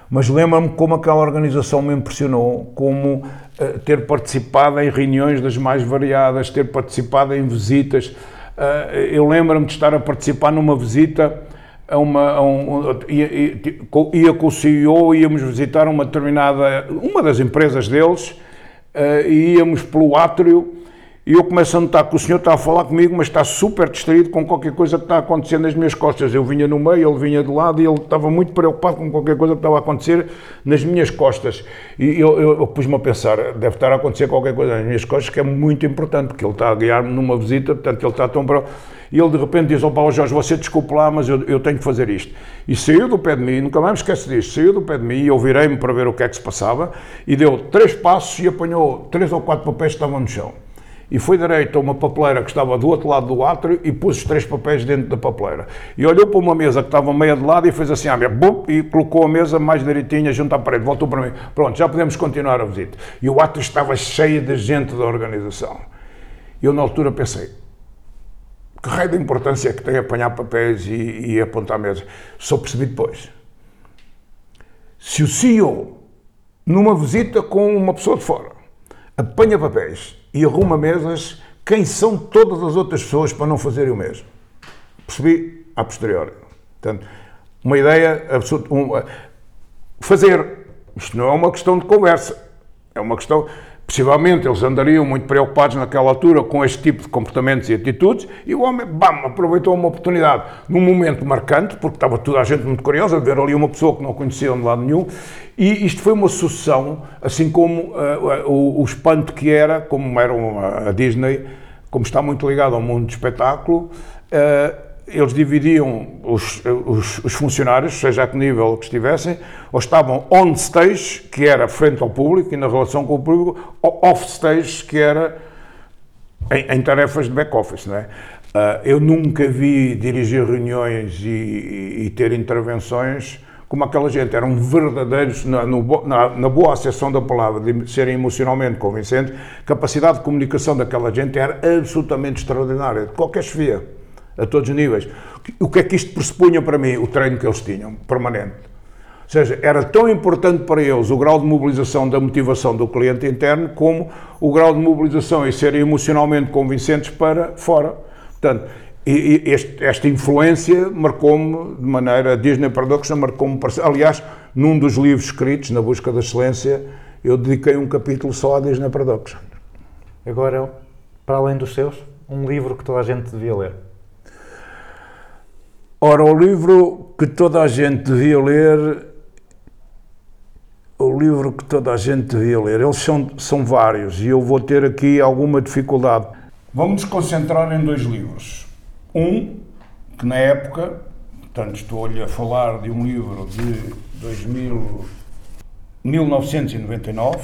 mas lembro-me como aquela organização me impressionou, como uh, ter participado em reuniões das mais variadas, ter participado em visitas. Uh, eu lembro-me de estar a participar numa visita a uma, a um, ia, ia, ia com o CEO, íamos visitar uma determinada, uma das empresas deles, uh, e íamos pelo átrio, e eu começo a notar que o senhor está a falar comigo, mas está super distraído com qualquer coisa que está acontecendo nas minhas costas. Eu vinha no meio, ele vinha de lado, e ele estava muito preocupado com qualquer coisa que estava a acontecer nas minhas costas. E eu, eu, eu pus-me a pensar, deve estar a acontecer qualquer coisa nas minhas costas que é muito importante, porque ele está a guiar-me numa visita, portanto ele está tão preocupado. E ele de repente diz: Opa, oh Jorge, você desculpe lá, mas eu, eu, tenho que fazer isto. E saiu do pé de mim, nunca mais me esqueço disto, saiu do pé de mim e eu virei-me para ver o que é que se passava e deu três passos e apanhou três ou quatro papéis que estavam no chão. E foi direito a uma papeleira que estava do outro lado do átrio e pôs os três papéis dentro da papeleira. E olhou para uma mesa que estava meia de lado e fez assim, ah, bum, e colocou a mesa mais direitinha junto à parede. Voltou para mim. Pronto, já podemos continuar a visita. E o átrio estava cheio de gente da organização. E eu na altura pensei, que raio de importância é que tem apanhar papéis e, e apontar mesas? Só percebi depois. Se o CEO, numa visita com uma pessoa de fora, apanha papéis e arruma mesas, quem são todas as outras pessoas para não fazerem o mesmo? Percebi a posteriori. Portanto, uma ideia absoluta. Um, fazer. Isto não é uma questão de conversa. É uma questão. Possivelmente eles andariam muito preocupados naquela altura com este tipo de comportamentos e atitudes e o homem, bam, aproveitou uma oportunidade num momento marcante, porque estava toda a gente muito curiosa de ver ali uma pessoa que não conheciam de lado nenhum e isto foi uma sucessão, assim como uh, o, o, espanto que era, como era uma, a Disney, como está muito ligado ao mundo do espetáculo, uh, eles dividiam os, os, os, funcionários, seja a que nível que estivessem, ou estavam on stage, que era frente ao público e na relação com o público, ou off stage, que era em, em tarefas de back-office. Não é? Uh, eu nunca vi dirigir reuniões e, e, e, ter intervenções como aquela gente. Eram verdadeiros, na, no, na, na boa acessão da palavra, de serem emocionalmente convincentes. A capacidade de comunicação daquela gente era absolutamente extraordinária, de qualquer chefia a todos os níveis. O que é que isto pressupunha para mim? O treino que eles tinham, permanente. Ou seja, era tão importante para eles o grau de mobilização da motivação do cliente interno como o grau de mobilização e serem emocionalmente convincentes para fora. Portanto, este- esta influência marcou-me de maneira, Disney Production marcou-me, aliás, num dos livros escritos, Na Busca da Excelência, eu dediquei um capítulo só à Disney Production. Agora, para além dos seus, um livro que toda a gente devia ler. Ora, o livro que toda a gente devia ler, o livro que toda a gente devia ler, eles são, são vários e eu vou ter aqui alguma dificuldade. Vamos nos concentrar em dois livros. Um, que na época, portanto estou-lhe a falar de um livro de 2000, 1999.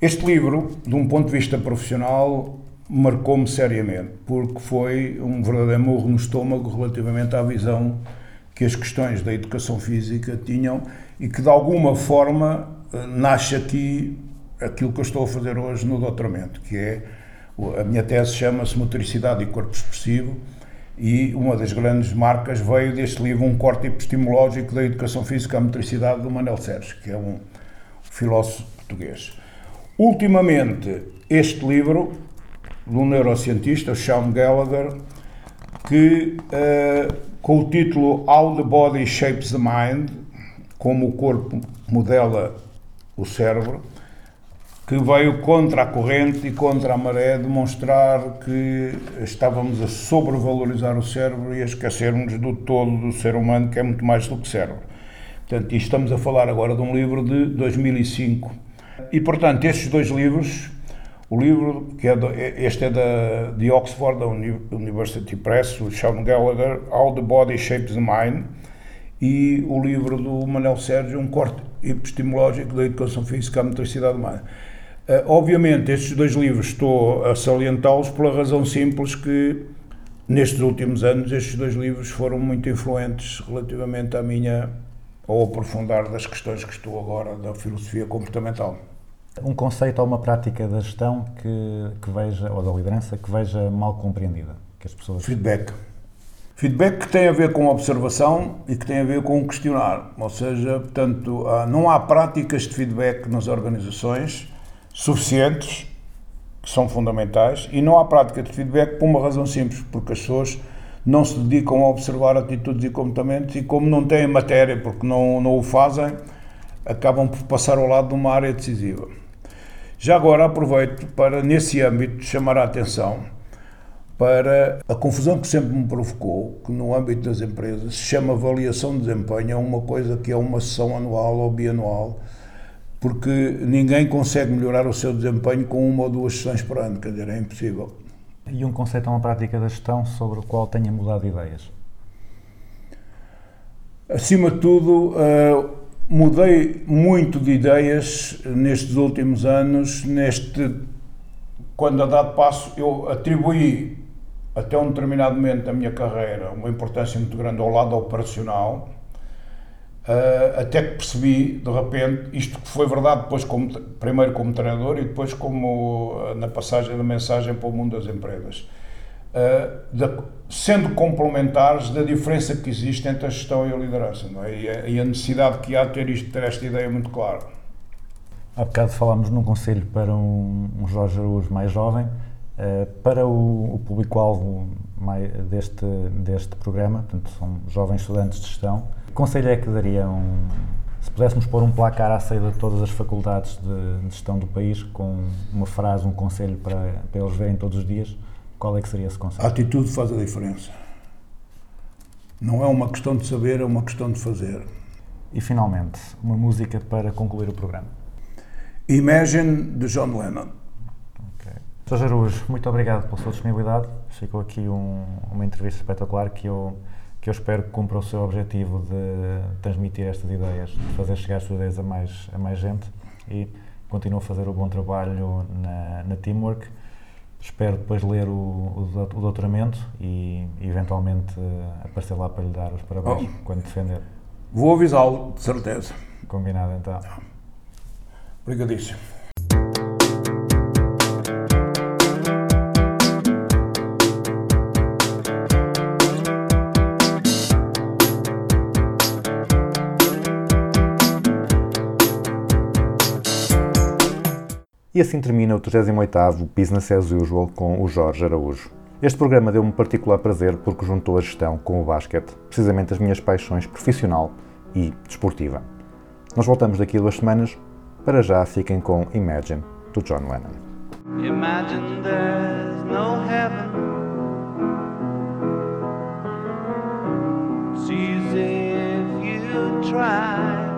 Este livro, de um ponto de vista profissional, marcou-me seriamente, porque foi um verdadeiro murro no estômago relativamente à visão que as questões da educação física tinham e que, de alguma forma, eh, nasce aqui aquilo que eu estou a fazer hoje no doutoramento, que é a minha tese chama-se Motoricidade e Corpo Expressivo e uma das grandes marcas veio deste livro, um corte epistemológico da educação física à motricidade do Manel Sérgio, que é um filósofo português. Ultimamente, este livro, de um neurocientista, Sean Gallagher, que eh, com o título How the Body Shapes the Mind, como o corpo modela o cérebro, que veio contra a corrente e contra a maré demonstrar que estávamos a sobrevalorizar o cérebro e a esquecermos do todo do ser humano, que é muito mais do que cérebro. Portanto, estamos a falar agora de um livro de 2005. E, portanto, estes dois livros, o livro, que é é- este é da, de Oxford, da Uni- University Press, o Sean Gallagher, How the Body Shapes the Mind, e o livro do Manuel Sérgio, um corte epistemológico da educação física à motricidade humana. Eh, obviamente, estes dois livros estou a salientá-los pela razão simples que, nestes últimos anos, estes dois livros foram muito influentes relativamente à minha, ao aprofundar das questões que estou agora da filosofia comportamental. Um conceito ou uma prática da gestão que, que veja, ou da liderança, que veja mal compreendida. Que as pessoas. Feedback. Feedback que tem a ver com observação e que tem a ver com questionar. Ou seja, portanto, não há práticas de feedback nas organizações suficientes, que são fundamentais, e não há prática de feedback por uma razão simples, porque as pessoas não se dedicam a observar atitudes e comportamentos e como não têm matéria, porque não, não o fazem, acabam por passar ao lado de uma área decisiva. Já agora aproveito para, nesse âmbito, chamar a atenção para a confusão que sempre me provocou, que no âmbito das empresas se chama avaliação de desempenho, é uma coisa que é uma sessão anual ou bianual, porque ninguém consegue melhorar o seu desempenho com uma ou duas sessões por ano, quer dizer, é impossível. E um conceito ou uma prática da gestão sobre o qual tenha mudado de ideias. Acima de tudo, eh, mudei muito de ideias nestes últimos anos. Neste, quando a dado passo, eu atribuí até um determinado momento da minha carreira uma importância muito grande ao lado operacional, eh, até que percebi, de repente, isto que foi verdade depois como, primeiro como treinador e depois como eh, na passagem da mensagem para o mundo das empresas. Uh, da- sendo complementares da diferença que existe entre a gestão e a liderança é? e, a, e a necessidade que há de ter, isto, ter esta ideia muito clara. Há bocado falámos num conselho para um, um Jorge Araújo mais jovem, eh, para o, o público-alvo deste, deste programa, portanto, são jovens estudantes de gestão. Que conselho é que dariam, se pudéssemos pôr um placar à saída de todas as faculdades de, de gestão do país, com uma frase, um conselho para, para eles verem todos os dias, qual é que seria esse A conselho? atitude faz a diferença. Não é uma questão de saber, é uma questão de fazer. E finalmente, uma música para concluir o programa. Imagine de John Lennon. Ok. Sr. Araújo, muito obrigado pela sua disponibilidade. Ficou aqui um- uma entrevista espetacular que eu, que eu espero que cumpra o seu objetivo de transmitir estas ideias, de fazer chegar as suas ideias a mais, a mais gente e continue a fazer o bom trabalho na, na Teamwork. Espero depois ler o, o, dout- o doutoramento e eventualmente eh, aparecer lá para lhe dar os parabéns Oh. quando defender. Vou avisá-lo, de certeza. Combinado então. Obrigadíssimo. Assim termina o 38º Business as Usual com o Jorge Araújo. Este programa deu-me particular prazer porque juntou a gestão com o basquete, precisamente as minhas paixões profissional e desportiva. Nós voltamos daqui a duas semanas. Para já, fiquem com Imagine, do John Lennon. Imagine there's no heaven. It's easy if you try.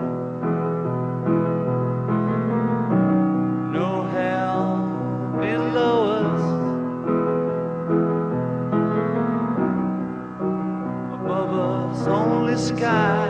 Below us. Above us, only sky.